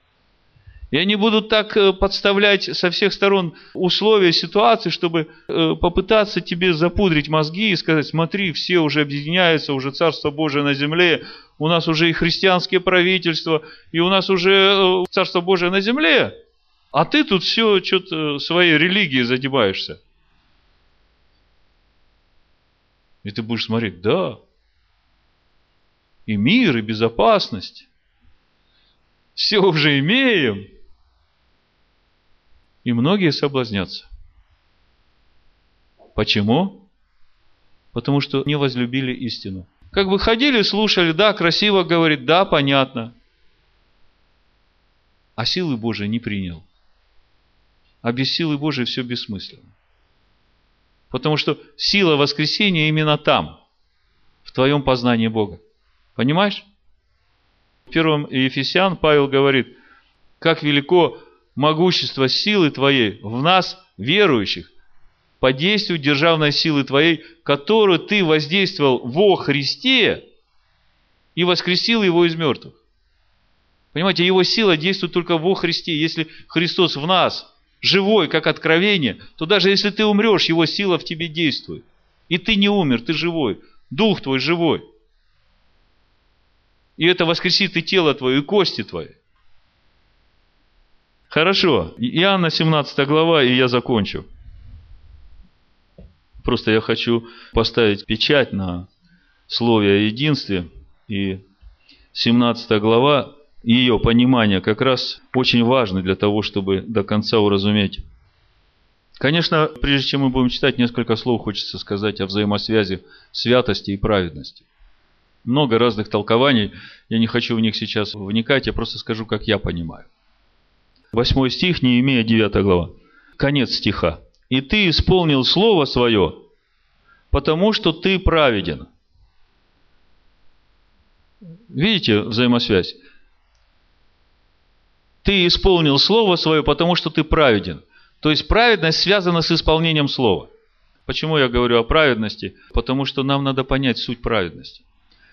И они будут так э, подставлять со всех сторон условия ситуации, чтобы э, попытаться тебе запудрить мозги и сказать, смотри, все уже объединяются, уже Царство Божие на земле, у нас уже и христианские правительства, и у нас уже э, Царство Божие на земле, а ты тут все что-то своей религией задеваешься. И ты будешь смотреть, да, и мир, и безопасность. Все уже имеем. И многие соблазнятся. Почему? Потому что не возлюбили истину. Как бы ходили, слушали, да, красиво говорит, да, понятно. А силы Божии не принял. А без силы Божией все бессмысленно. Потому что сила воскресения именно там, в твоем познании Бога. Понимаешь? В первом Ефесян Павел говорит, как велико могущество силы Твоей в нас, верующих, по действию державной силы Твоей, которую Ты воздействовал во Христе и воскресил Его из мертвых. Понимаете, Его сила действует только во Христе. Если Христос в нас, живой, как откровение, то даже если ты умрешь, Его сила в тебе действует. И ты не умер, ты живой. Дух твой живой. И это воскресит и тело твое, и кости твои. Хорошо. Иоанна 17 глава, и я закончу. Просто я хочу поставить печать на слове о единстве. И 17 глава, ее понимание как раз очень важно для того, чтобы до конца уразуметь. Конечно, прежде чем мы будем читать, несколько слов хочется сказать о взаимосвязи святости и праведности. Много разных толкований, я не хочу в них сейчас вникать, я просто скажу, как я понимаю. Восьмой стих, не имея девятая глава. Конец стиха. «И ты исполнил слово свое, потому что ты праведен». Видите взаимосвязь? Ты исполнил слово свое, потому что ты праведен. То есть праведность связана с исполнением слова. Почему я говорю о праведности? Потому что нам надо понять суть праведности.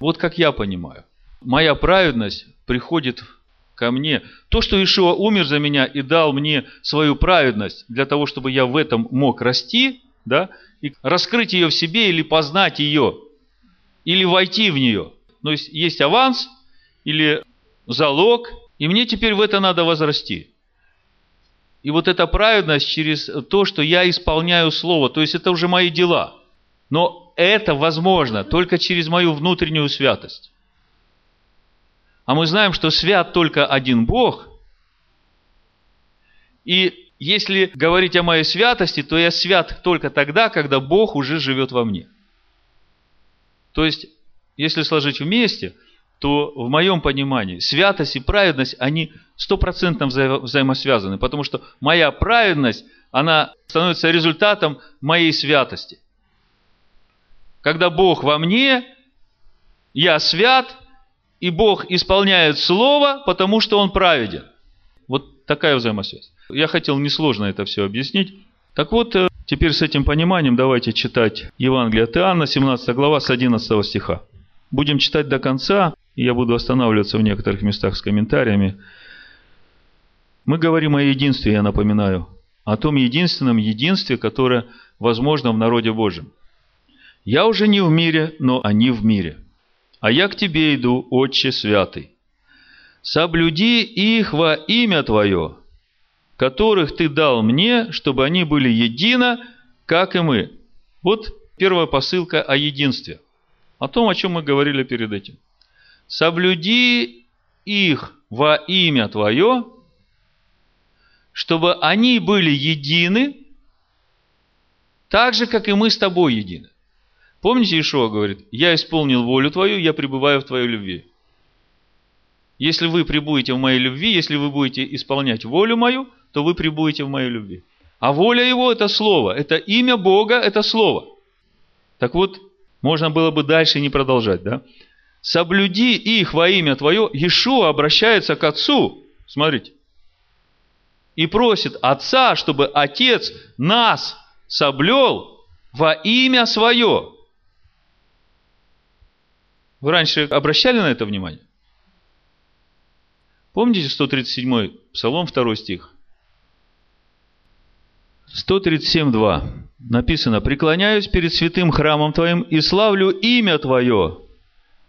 Вот как я понимаю. Моя праведность приходит ко мне. То, что Ишуа умер за меня и дал мне свою праведность для того, чтобы я в этом мог расти, да, и раскрыть ее в себе или познать ее, или войти в нее. То есть, есть аванс или залог, и мне теперь в это надо возрасти. И вот эта праведность через то, что я исполняю Слово, то есть это уже мои дела. Но это возможно только через мою внутреннюю святость. А мы знаем, что свят только один Бог. И если говорить о моей святости, то я свят только тогда, когда Бог уже живет во мне. То есть, если сложить вместе, то в моем понимании святость и праведность, они стопроцентно вза- взаимосвязаны, потому что моя праведность, она становится результатом моей святости. Когда Бог во мне, я свят, и Бог исполняет Слово, потому что Он праведен. Вот такая взаимосвязь. Я хотел несложно это все объяснить. Так вот, э, теперь с этим пониманием давайте читать Евангелие от Иоанна, 17 глава, с 11 стиха. Будем читать до конца, и я буду останавливаться в некоторых местах с комментариями. Мы говорим о единстве, я напоминаю, о том единственном единстве, которое возможно в народе Божьем. «Я уже не в мире, но они в мире. А я к тебе иду, Отче Святый. Соблюди их во имя Твое, которых Ты дал мне, чтобы они были едино, как и мы». Вот первая посылка о единстве. О том, о чем мы говорили перед этим. «Соблюди их во имя Твое, чтобы они были едины, так же, как и мы с Тобой едины. Помните, Ишуа говорит, я исполнил волю Твою, я пребываю в Твоей любви. Если вы пребудете в моей любви, если вы будете исполнять волю мою, то вы пребудете в моей любви. А воля его – это слово, это имя Бога, это слово. Так вот, можно было бы дальше не продолжать, да? Соблюди их во имя Твое. Иешуа обращается к Отцу. Смотрите. И просит Отца, чтобы Отец нас соблел во имя Свое. Вы раньше обращали на это внимание? Помните 137 Псалом, 2 стих? 137.2 написано, «Преклоняюсь перед святым храмом Твоим и славлю имя Твое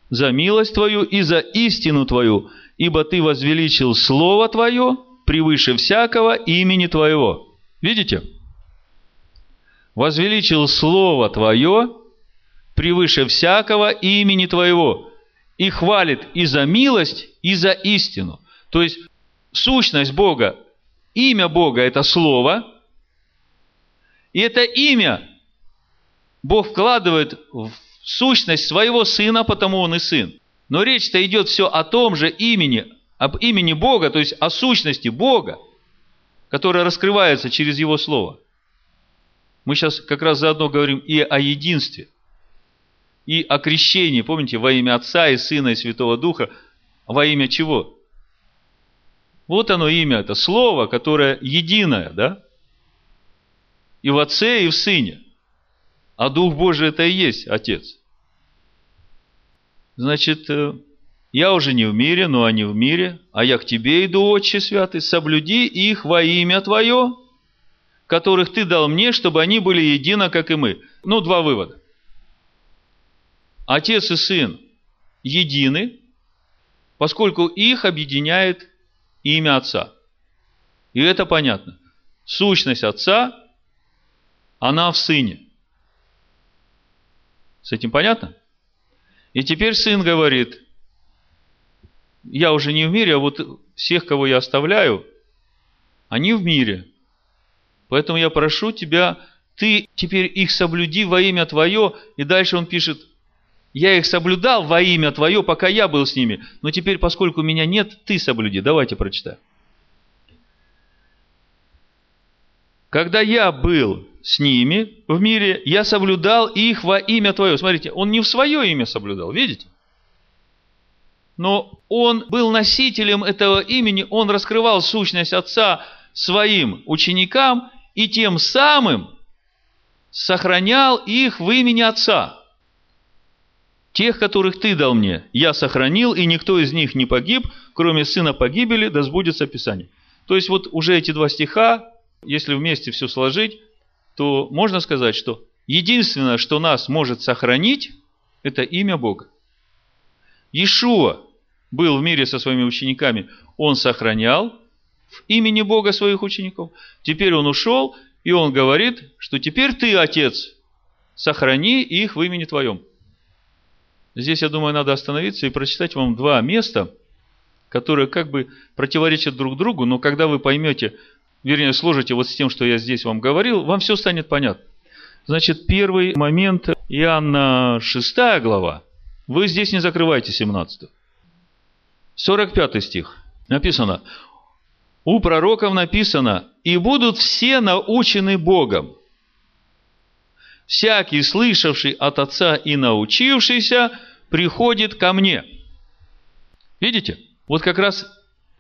за милость Твою и за истину Твою, ибо Ты возвеличил Слово Твое превыше всякого имени Твоего». Видите? Возвеличил Слово Твое превыше всякого имени Твоего и хвалит и за милость, и за истину. То есть, сущность Бога, имя Бога – это Слово – и это имя Бог вкладывает в сущность своего сына, потому он и сын. Но речь-то идет все о том же имени, об имени Бога, то есть о сущности Бога, которая раскрывается через Его Слово. Мы сейчас как раз заодно говорим и о единстве, и о крещении, помните, во имя Отца и Сына и Святого Духа, во имя чего? Вот оно имя, это Слово, которое единое, да? и в Отце, и в Сыне. А Дух Божий это и есть Отец. Значит, э, я уже не в мире, но они в мире, а я к тебе иду, Отче Святый, соблюди их во имя Твое, которых Ты дал мне, чтобы они были едино, как и мы. Ну, два вывода. Отец и Сын едины, поскольку их объединяет имя Отца. И это понятно. Сущность Отца она в сыне. С этим понятно? И теперь сын говорит, я уже не в мире, а вот всех, кого я оставляю, они в мире. Поэтому я прошу тебя, ты теперь их соблюди во имя Твое. И дальше он пишет, я их соблюдал во имя Твое, пока я был с ними. Но теперь, поскольку меня нет, ты соблюди. Давайте прочитаем. Когда я был с ними в мире, я соблюдал их во имя Твое. Смотрите, он не в свое имя соблюдал, видите? Но он был носителем этого имени, он раскрывал сущность Отца своим ученикам и тем самым сохранял их в имени Отца. Тех, которых Ты дал мне, я сохранил, и никто из них не погиб, кроме сына погибели, да сбудется Писание. То есть, вот уже эти два стиха, если вместе все сложить, то можно сказать, что единственное, что нас может сохранить, это имя Бога. Иешуа был в мире со своими учениками, он сохранял в имени Бога своих учеников. Теперь он ушел, и он говорит, что теперь ты, Отец, сохрани их в имени Твоем. Здесь, я думаю, надо остановиться и прочитать вам два места, которые как бы противоречат друг другу, но когда вы поймете, вернее, сложите вот с тем, что я здесь вам говорил, вам все станет понятно. Значит, первый момент, Иоанна 6 глава, вы здесь не закрывайте 17. 45 стих. Написано, у пророков написано, и будут все научены Богом. Всякий, слышавший от Отца и научившийся, приходит ко мне. Видите? Вот как раз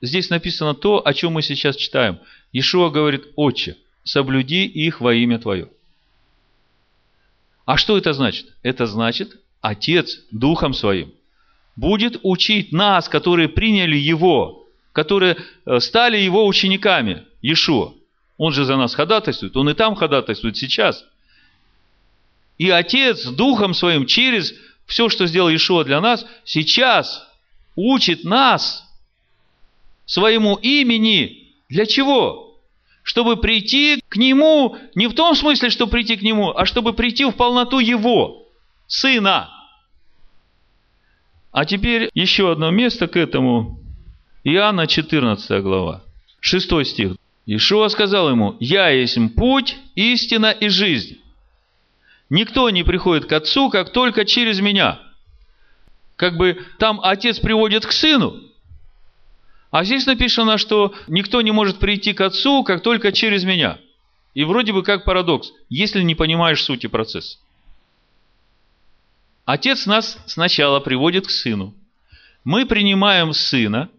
здесь написано то, о чем мы сейчас читаем – Ишуа говорит, отче, соблюди их во имя Твое. А что это значит? Это значит, Отец Духом Своим будет учить нас, которые приняли Его, которые э, стали Его учениками, Ишуа. Он же за нас ходатайствует, Он и там ходатайствует сейчас. И Отец Духом Своим через все, что сделал Ишуа для нас, сейчас учит нас своему имени. Для чего? чтобы прийти к Нему, не в том смысле, что прийти к Нему, а чтобы прийти в полноту Его, Сына. А теперь еще одно место к этому. Иоанна 14 глава, 6 стих. Ишуа сказал ему, «Я есть путь, истина и жизнь. Никто не приходит к Отцу, как только через меня». Как бы там Отец приводит к Сыну, а здесь написано, что никто не может прийти к Отцу, как только через меня. И вроде бы как парадокс, если не понимаешь сути процесса. Отец нас сначала приводит к Сыну. Мы принимаем Сына,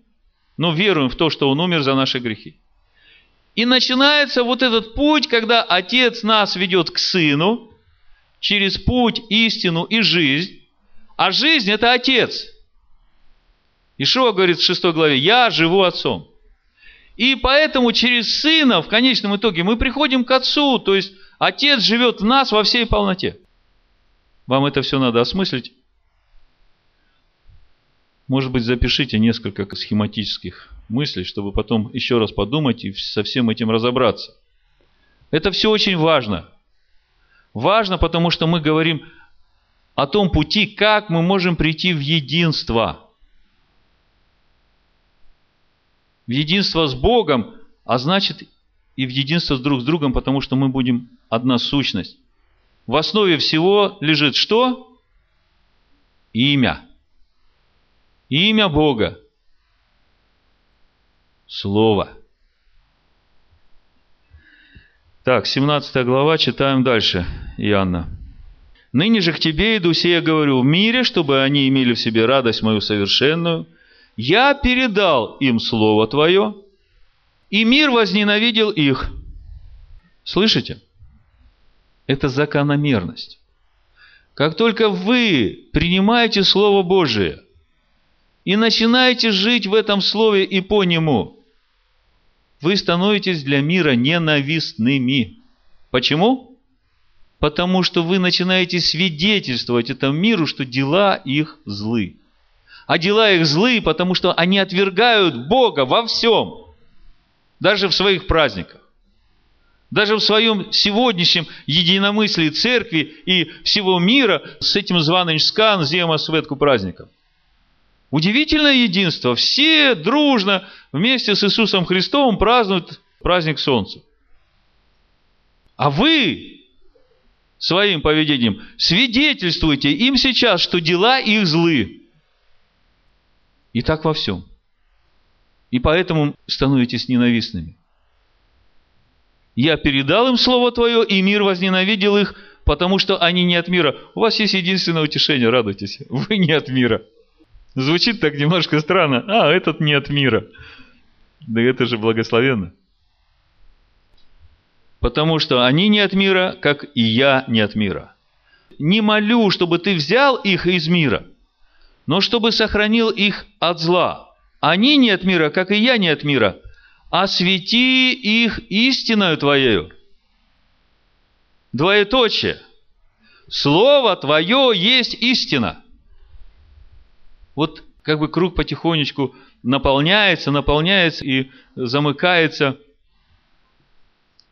но веруем в то, что Он умер за наши грехи. И начинается вот этот путь, когда Отец нас ведет к Сыну, через путь, истину и жизнь. А жизнь – это Отец. Ишуа говорит в 6 главе, «Я живу Отцом». И поэтому через Сына в конечном итоге мы приходим к Отцу, то есть Отец живет в нас во всей полноте. Вам это все надо осмыслить. Может быть, запишите несколько схематических мыслей, чтобы потом еще раз подумать и со всем этим разобраться. Это все очень важно. Важно, потому что мы говорим о том пути, как мы можем прийти в единство. В единство с Богом, а значит и в единство с друг с другом, потому что мы будем одна сущность. В основе всего лежит что? Имя. Имя Бога. Слово. Так, 17 глава, читаем дальше, Иоанна. «Ныне же к тебе иду, сия говорю, в мире, чтобы они имели в себе радость мою совершенную. Я передал им Слово Твое, и мир возненавидел их». Слышите? Это закономерность. Как только вы принимаете Слово Божие и начинаете жить в этом Слове и по нему, вы становитесь для мира ненавистными. Почему? Потому что вы начинаете свидетельствовать этому миру, что дела их злы. А дела их злы, потому что они отвергают Бога во всем. Даже в своих праздниках. Даже в своем сегодняшнем единомыслии церкви и всего мира с этим званым скан зема светку праздником. Удивительное единство. Все дружно вместе с Иисусом Христом празднуют праздник Солнца. А вы своим поведением свидетельствуете им сейчас, что дела их злы. И так во всем. И поэтому становитесь ненавистными. Я передал им Слово Твое, и мир возненавидел их, потому что они не от мира. У вас есть единственное утешение, радуйтесь. Вы не от мира. Звучит так немножко странно. А, этот не от мира. Да это же благословенно. Потому что они не от мира, как и я не от мира. Не молю, чтобы ты взял их из мира, но чтобы сохранил их от зла. Они не от мира, как и я не от мира. Освети их истиною Твоею. Двоеточие. Слово Твое есть истина вот как бы круг потихонечку наполняется, наполняется и замыкается.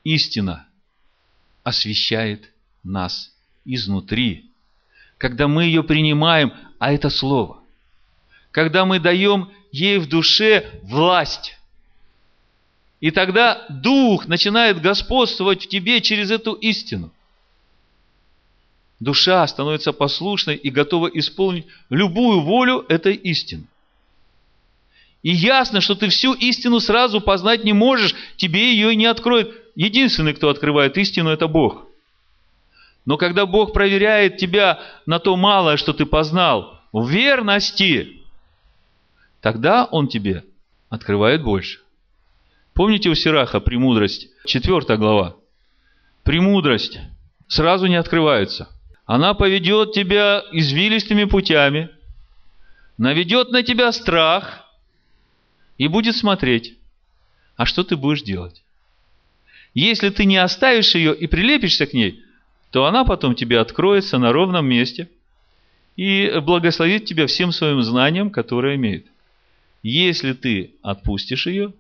Истина освещает нас изнутри. Когда мы ее принимаем, а это слово. Когда мы даем ей в душе власть. И тогда Дух начинает господствовать в тебе через эту истину – душа становится послушной и готова исполнить любую волю этой истины. И ясно, что ты всю истину сразу познать не можешь, тебе ее и не откроет. Единственный, кто открывает истину, это Бог. Но когда Бог проверяет тебя на то малое, что ты познал, в верности, тогда Он тебе открывает больше. Помните у Сираха премудрость, 4 глава? Премудрость сразу не открывается. Она поведет тебя извилистыми путями, наведет на тебя страх и будет смотреть, а что ты будешь делать. Если ты не оставишь ее и прилепишься к ней, то она потом тебе откроется на ровном месте и благословит тебя всем своим знанием, которое имеет. Если ты отпустишь ее,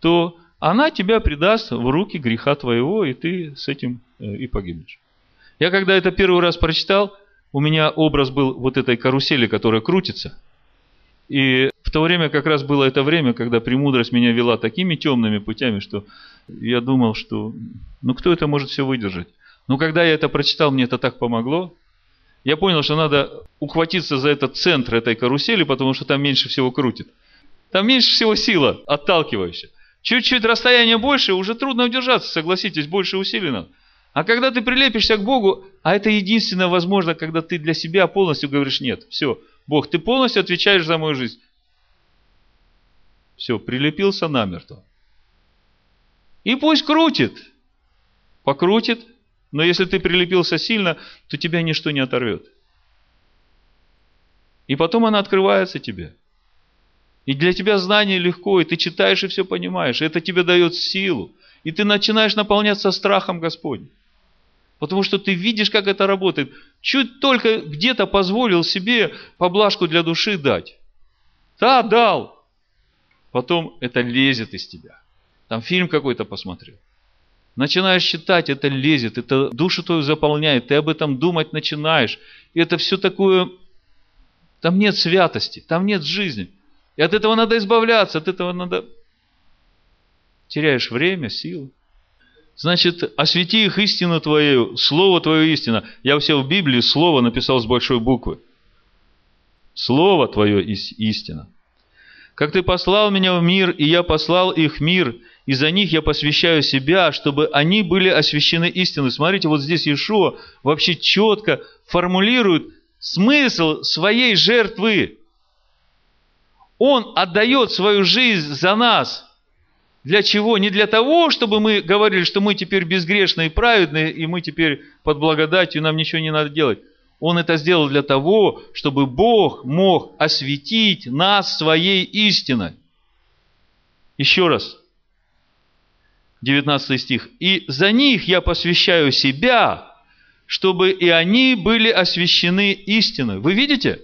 то она тебя предаст в руки греха твоего, и ты с этим э, и погибнешь. Я когда это первый раз прочитал, у меня образ был вот этой карусели, которая крутится. И в то время как раз было это время, когда премудрость меня вела такими темными путями, что я думал, что ну кто это может все выдержать? Но когда я это прочитал, мне это так помогло. Я понял, что надо ухватиться за этот центр этой карусели, потому что там меньше всего крутит. Там меньше всего сила отталкивающая. Чуть-чуть расстояние больше, уже трудно удержаться, согласитесь, больше усилий надо. А когда ты прилепишься к Богу, а это единственное возможно, когда ты для себя полностью говоришь, нет, все, Бог, ты полностью отвечаешь за мою жизнь. Все, прилепился намертво. И пусть крутит. Покрутит. Но если ты прилепился сильно, то тебя ничто не оторвет. И потом она открывается тебе. И для тебя знание легко, и ты читаешь и все понимаешь. И это тебе дает силу. И ты начинаешь наполняться страхом Господним. Потому что ты видишь, как это работает. Чуть только где-то позволил себе поблажку для души дать. Да, дал. Потом это лезет из тебя. Там фильм какой-то посмотрел. Начинаешь читать, это лезет, это душу твою заполняет, ты об этом думать начинаешь. И это все такое, там нет святости, там нет жизни. И от этого надо избавляться, от этого надо... Теряешь время, силы. Значит, освети их истину твою, слово твое истина. Я все в Библии слово написал с большой буквы. Слово твое истина. Как ты послал меня в мир, и я послал их в мир, и за них я посвящаю себя, чтобы они были освящены истиной. Смотрите, вот здесь Иешуа вообще четко формулирует смысл своей жертвы. Он отдает свою жизнь за нас. Для чего? Не для того, чтобы мы говорили, что мы теперь безгрешные и праведные, и мы теперь под благодатью, нам ничего не надо делать. Он это сделал для того, чтобы Бог мог осветить нас своей истиной. Еще раз. 19 стих. «И за них я посвящаю себя, чтобы и они были освящены истиной». Вы видите?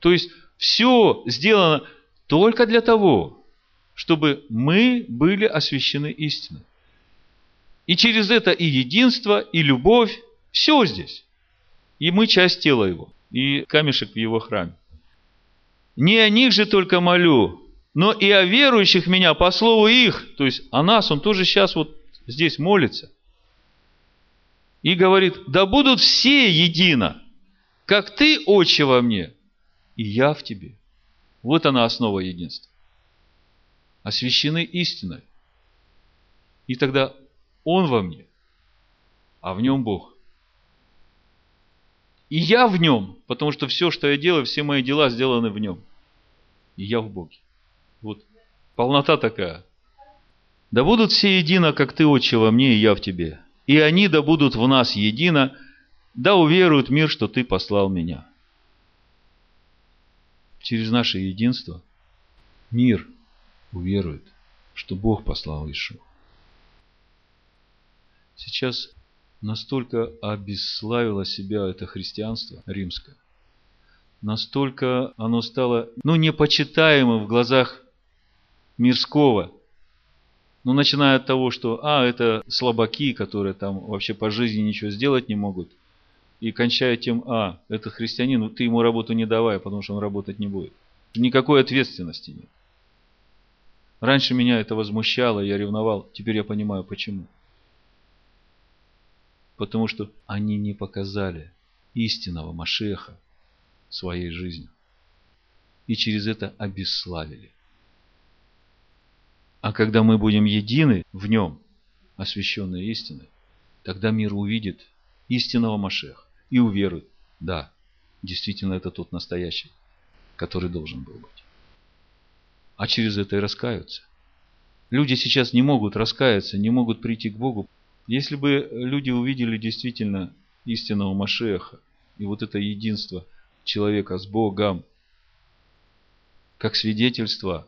То есть, все сделано только для того, чтобы мы были освящены истиной. И через это и единство, и любовь, все здесь. И мы часть тела его, и камешек в его храме. Не о них же только молю, но и о верующих меня по слову их. То есть о нас он тоже сейчас вот здесь молится. И говорит, да будут все едино, как ты, Отче, во мне, и я в тебе. Вот она основа единства. Освящены истиной. И тогда Он во мне, а в нем Бог. И я в нем, потому что все, что я делаю, все мои дела сделаны в нем. И я в Боге. Вот полнота такая. Да будут все едино, как ты, Отче, во мне, и я в тебе. И они да будут в нас едино, да уверуют мир, что ты послал меня через наше единство мир уверует, что Бог послал Ишу. Сейчас настолько обесславило себя это христианство римское, настолько оно стало, ну, непочитаемым в глазах мирского. Ну, начиная от того, что, а, это слабаки, которые там вообще по жизни ничего сделать не могут – и кончая тем, а, это христианин, ну ты ему работу не давай, потому что он работать не будет. Никакой ответственности нет. Раньше меня это возмущало, я ревновал, теперь я понимаю почему. Потому что они не показали истинного Машеха своей жизнью. И через это обесславили. А когда мы будем едины в нем, освященные истиной, тогда мир увидит истинного Машеха и уверуют, да, действительно это тот настоящий, который должен был быть. А через это и раскаются. Люди сейчас не могут раскаяться, не могут прийти к Богу. Если бы люди увидели действительно истинного Машеха и вот это единство человека с Богом, как свидетельство,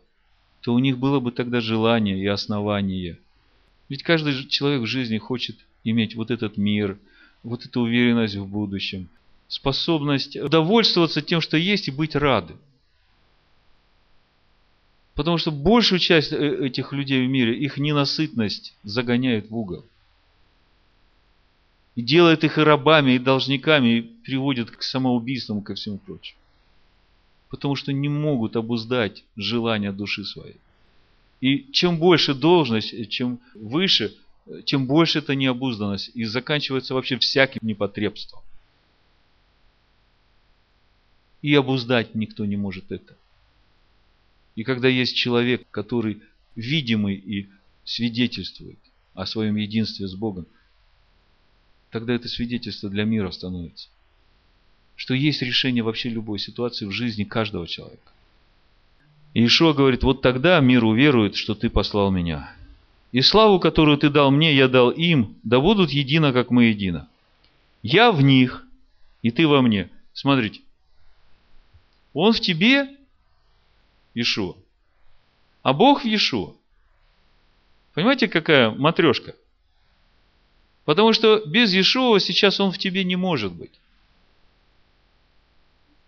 то у них было бы тогда желание и основание. Ведь каждый человек в жизни хочет иметь вот этот мир – вот эта уверенность в будущем, способность довольствоваться тем, что есть, и быть рады. Потому что большую часть э, этих людей в мире, их ненасытность загоняет в угол. и делает их и рабами, и должниками, и приводит к самоубийствам, ко всему прочему. Потому что не могут обуздать желания души своей. И чем больше должность, чем выше, тем больше это необузданность. И заканчивается вообще всяким непотребством. И обуздать никто не может это. И когда есть человек, который видимый и свидетельствует о своем единстве с Богом, тогда это свидетельство для мира становится. Что есть решение вообще любой ситуации в жизни каждого человека. И говорит, вот тогда мир уверует, что ты послал меня. И славу, которую ты дал мне, я дал им, да будут едино, как мы едино. Я в них, и ты во мне. Смотрите, он в тебе, Ишуа, а Бог в Ишуа. Понимаете, какая матрешка? Потому что без Иешуа сейчас он в тебе не может быть.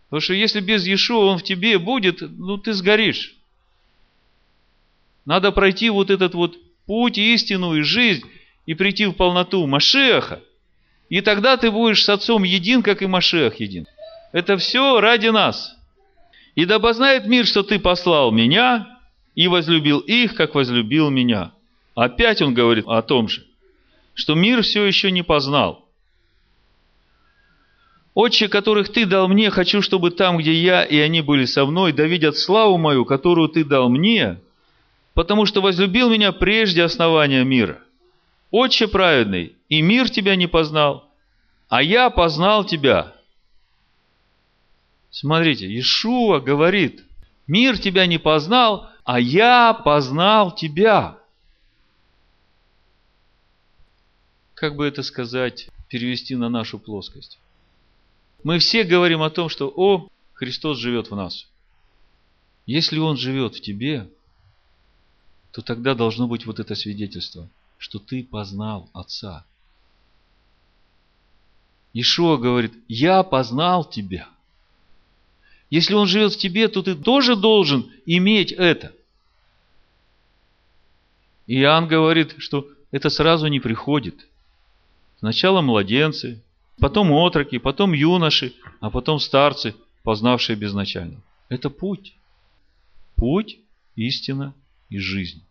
Потому что если без Иешуа он в тебе будет, ну ты сгоришь. Надо пройти вот этот вот путь, истину и жизнь, и прийти в полноту Машеха. И тогда ты будешь с Отцом един, как и Машех един. Это все ради нас. И да познает мир, что ты послал меня, и возлюбил их, как возлюбил меня. Опять он говорит о том же, что мир все еще не познал. Отче, которых ты дал мне, хочу, чтобы там, где я и они были со мной, да видят славу мою, которую ты дал мне, потому что возлюбил меня прежде основания мира. Отче праведный, и мир тебя не познал, а я познал тебя. Смотрите, Иешуа говорит, мир тебя не познал, а я познал тебя. Как бы это сказать, перевести на нашу плоскость? Мы все говорим о том, что «О, Христос живет в нас». Если Он живет в тебе, то тогда должно быть вот это свидетельство, что ты познал Отца. Ишуа говорит, я познал тебя. Если он живет в тебе, то ты тоже должен иметь это. И Иоанн говорит, что это сразу не приходит. Сначала младенцы, потом отроки, потом юноши, а потом старцы, познавшие безначально. Это путь. Путь, истина и жизнь.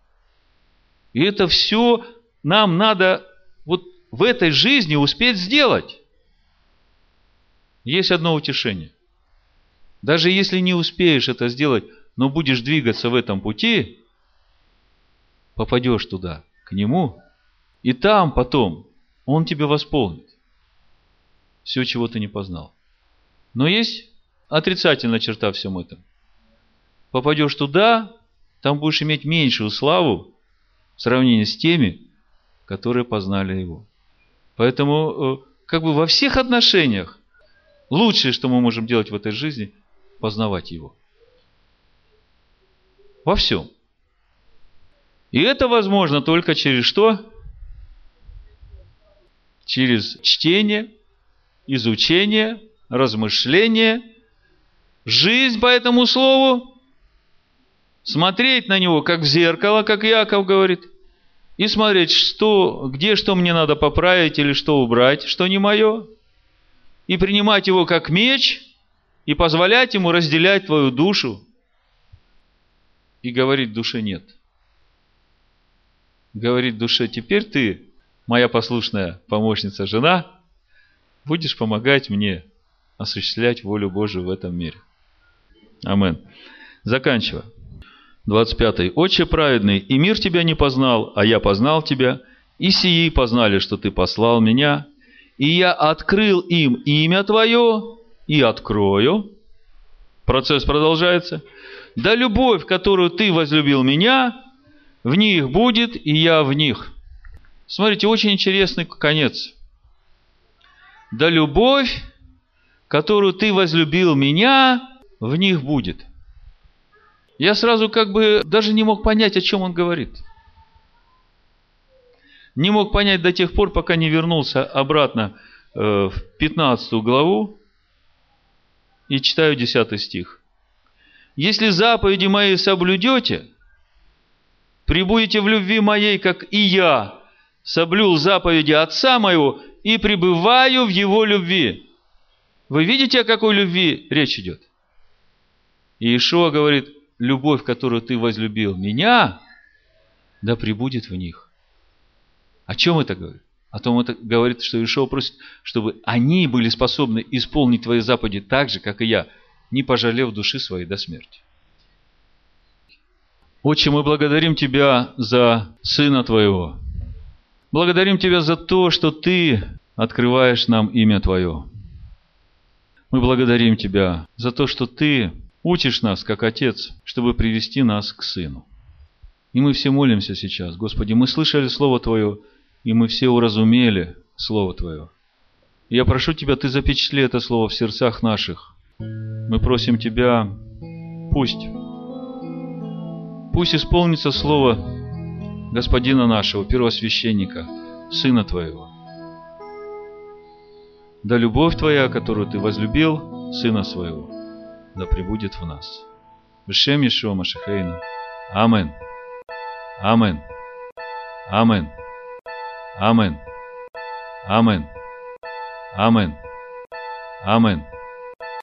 И это все нам надо вот в этой жизни успеть сделать. Есть одно утешение. Даже если не успеешь это сделать, но будешь двигаться в этом пути, попадешь туда, к нему, и там потом он тебе восполнит все, чего ты не познал. Но есть отрицательная черта всем этом. Попадешь туда, там будешь иметь меньшую славу в сравнении с теми, которые познали его. Поэтому, э, как бы во всех отношениях, лучшее, что мы можем делать в этой жизни, познавать его. Во всем. И это возможно только через что? Через чтение, изучение, размышление, жизнь по этому слову, смотреть на него как в зеркало, как Яков говорит, и смотреть, что, где что мне надо поправить или что убрать, что не мое, и принимать его как меч, и позволять ему разделять твою душу, и говорить душе нет. Говорит душе, теперь ты, моя послушная помощница жена, будешь помогать мне осуществлять волю Божию в этом мире. Амен. Заканчивая. 25. «Отче праведный, и мир тебя не познал, а я познал тебя, и сии познали, что ты послал меня, и я открыл им имя твое, и открою». Процесс продолжается. «Да любовь, которую ты возлюбил меня, в них будет, и я в них». Смотрите, очень интересный конец да любовь, которую ты возлюбил меня, в них будет. Я сразу как бы даже не мог понять, о чем он говорит. Не мог понять до тех пор, пока не вернулся обратно э, в 15 главу и читаю 10 стих. «Если заповеди мои соблюдете, прибудете в любви моей, как и я соблюл заповеди Отца моего и пребываю в его любви. Вы видите, о какой любви речь идет? И Ишуа говорит, любовь, которую ты возлюбил меня, да пребудет в них. О чем это говорит? О том это говорит, что Ишуа просит, чтобы они были способны исполнить твои заповеди так же, как и я, не пожалев души своей до смерти. Отче, мы благодарим Тебя за Сына Твоего. Благодарим Тебя за то, что Ты открываешь нам имя Твое. Мы благодарим Тебя за то, что Ты учишь нас, как Отец, чтобы привести нас к Сыну. И мы все молимся сейчас, Господи, мы слышали Слово Твое, и мы все уразумели Слово Твое. я прошу Тебя, Ты запечатли это Слово в сердцах наших. Мы просим Тебя, пусть, пусть исполнится Слово Господина нашего, первосвященника, Сына Твоего. Да любовь Твоя, которую Ты возлюбил, Сына Своего, да пребудет в нас. Бешем Ешуа Машихейну. Амен. Амен. Амен. Амен. Амен. Амен. Амен.